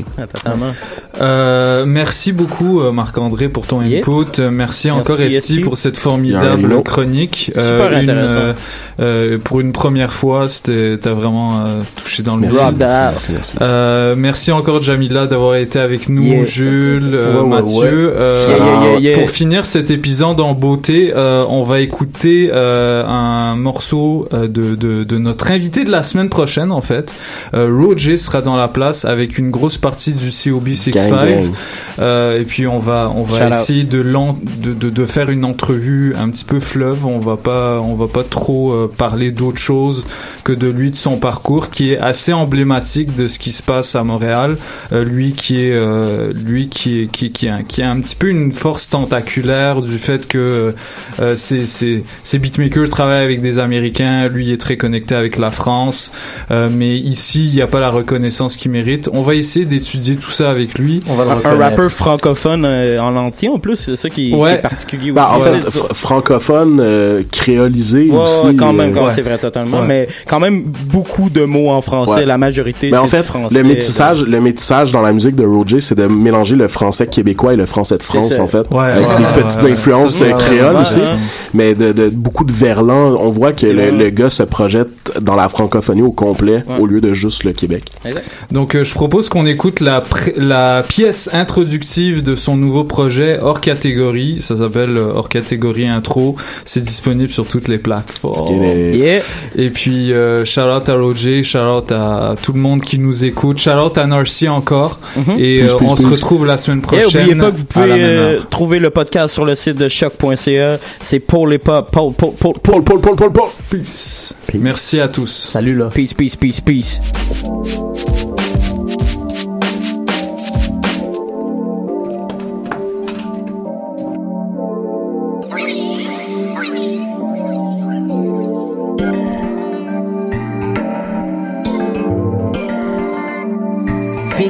Euh, merci beaucoup euh, Marc-André pour ton input. Euh, Merci, encore Merci, Esti pour cette formidable chronique. Super une, intéressant. Euh, pour une première fois, c'était t'as vraiment euh, touché dans le Merci, mille. merci, merci, merci, merci. Euh, merci encore Jamila d'avoir été avec nous, Yeah. Jules, euh, Ouais, ouais, Mathieu. ouais. Euh, Yeah, yeah, yeah, yeah. Pour finir cet épisode en beauté, euh, on va écouter euh, un morceau euh, de, de, de notre invité de la semaine prochaine en fait. Euh, Roger sera dans la place avec une grosse partie du COB 65. Gang, gang. Euh, et puis on va on va Shout essayer de, de, de de faire une entrevue un petit peu fleuve. On va pas on va pas trop euh, parler d'autre chose que de lui de son parcours qui est assez emblématique de ce qui se passe à Montréal. Euh, lui qui est euh, lui qui est qui qui a, qui a un petit peu une force tentaculaire du fait que euh, ses, ses, ses beatmakers travaillent avec des Américains. Lui est très connecté avec la France. Euh, mais ici il n'y a pas la reconnaissance qu'il mérite. On va essayer d'étudier tout ça avec lui. On va le Un rappeur francophone euh, en entier en plus, c'est ça qui, Ouais. qui est particulier aussi. en Ouais, fait, francophone, euh, créolisé Ouais, aussi. ouais, quand même, quand même, ouais. c'est vrai totalement, Ouais. mais quand même beaucoup de mots en français, Ouais. la majorité Mais c'est en fait, français. le métissage, le métissage dans la musique de Roger, c'est de mélanger le français québécois et le français de France, en fait. Ouais, avec ouais, des ouais, petites influences créoles aussi. ça. Mais de, de beaucoup de verlan. On voit que le, gars se projette dans la francophonie au complet Ouais. au lieu de juste le Québec. Exact. Donc euh, je propose qu'on écoute la, la pièce introductive de son nouveau projet hors catégorie. Ça s'appelle euh, hors catégorie intro. C'est disponible sur toutes les plateformes. Et puis, euh, shout out à Roger, shout out à tout le monde qui nous écoute, shout out à Narcy encore. Mhm. Et euh, on se retrouve la semaine prochaine. N'oubliez pas que vous pouvez euh, trouver le podcast sur le site de choc.ca. C'est pour les pop. Paul, Paul, Paul, Paul, Paul, Paul, Paul, peace. Merci à tous. Salut là. Peace, peace, peace, peace.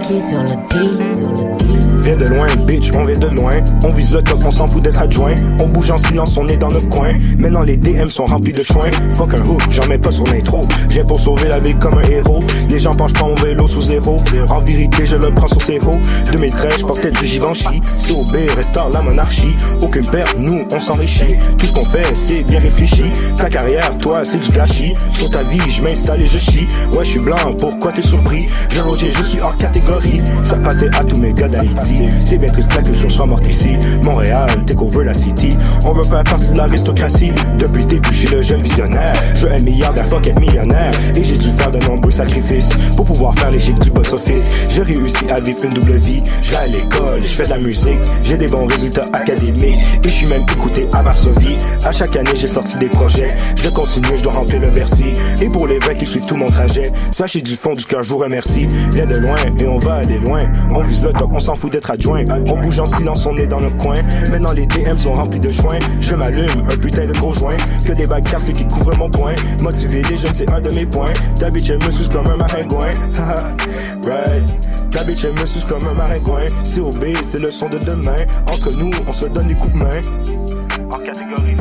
Nike sur le beat. Viens de loin, bitch, on vient de loin. On vise le top, on s'en fout d'être adjoint. On bouge en silence, on est dans notre coin. Maintenant les DM sont remplis de choix. Fuck un hook, j'en mets pas sur l'intro. J'ai pour sauver la vie comme un héros. Les gens penchent pas mon vélo sous zéro. En vérité, je le prends sur zéro. 2013, je portais du Givenchy. COB, restaure la monarchie. Aucune perte, nous, on s'enrichit. Tout ce qu'on fait, c'est bien réfléchi. Ta carrière, toi, c'est du gâchis. Sur ta vie, je m'installe et je chie. Ouais, je suis blanc, pourquoi t'es surpris? Je Roger, je suis hors catégorie. Ça passait à tous mes gars d'Haïti. C'est bien triste que je sois mort ici. Montréal, take over la city. On veut faire partie de l'aristocratie. Depuis le début, suis le jeune visionnaire. Je veux un milliardaire, fuck être millionnaire. Et j'ai dû faire de nombreux sacrifices pour pouvoir faire les chiffres du boss office. J'ai réussi à vivre une double vie. Je vais à l'école, je fais de la musique. J'ai des bons résultats académiques. Et je suis même écouté à Varsovie. À chaque année, j'ai sorti des projets. Je continue, je dois remplir le Bercy. Et pour les vrais qui suivent tout mon trajet, sachez du fond du cœur, je vous remercie. Viens de loin et on va aller loin. On top, on s'en fout d'être On bouge en silence, on est dans notre coin. Maintenant les DM sont remplis de joints. Je m'allume, un putain de gros joint. Que des bagues cassées qui couvrent mon point. Motiver les jeunes, c'est un de mes points. Ta bitch, elle me suce comme un maringouin. *laughs* right. Ta bitch, me suce comme un maringouin. COB, c'est le son de demain. Entre nous, on se donne des coups de main. En catégorie.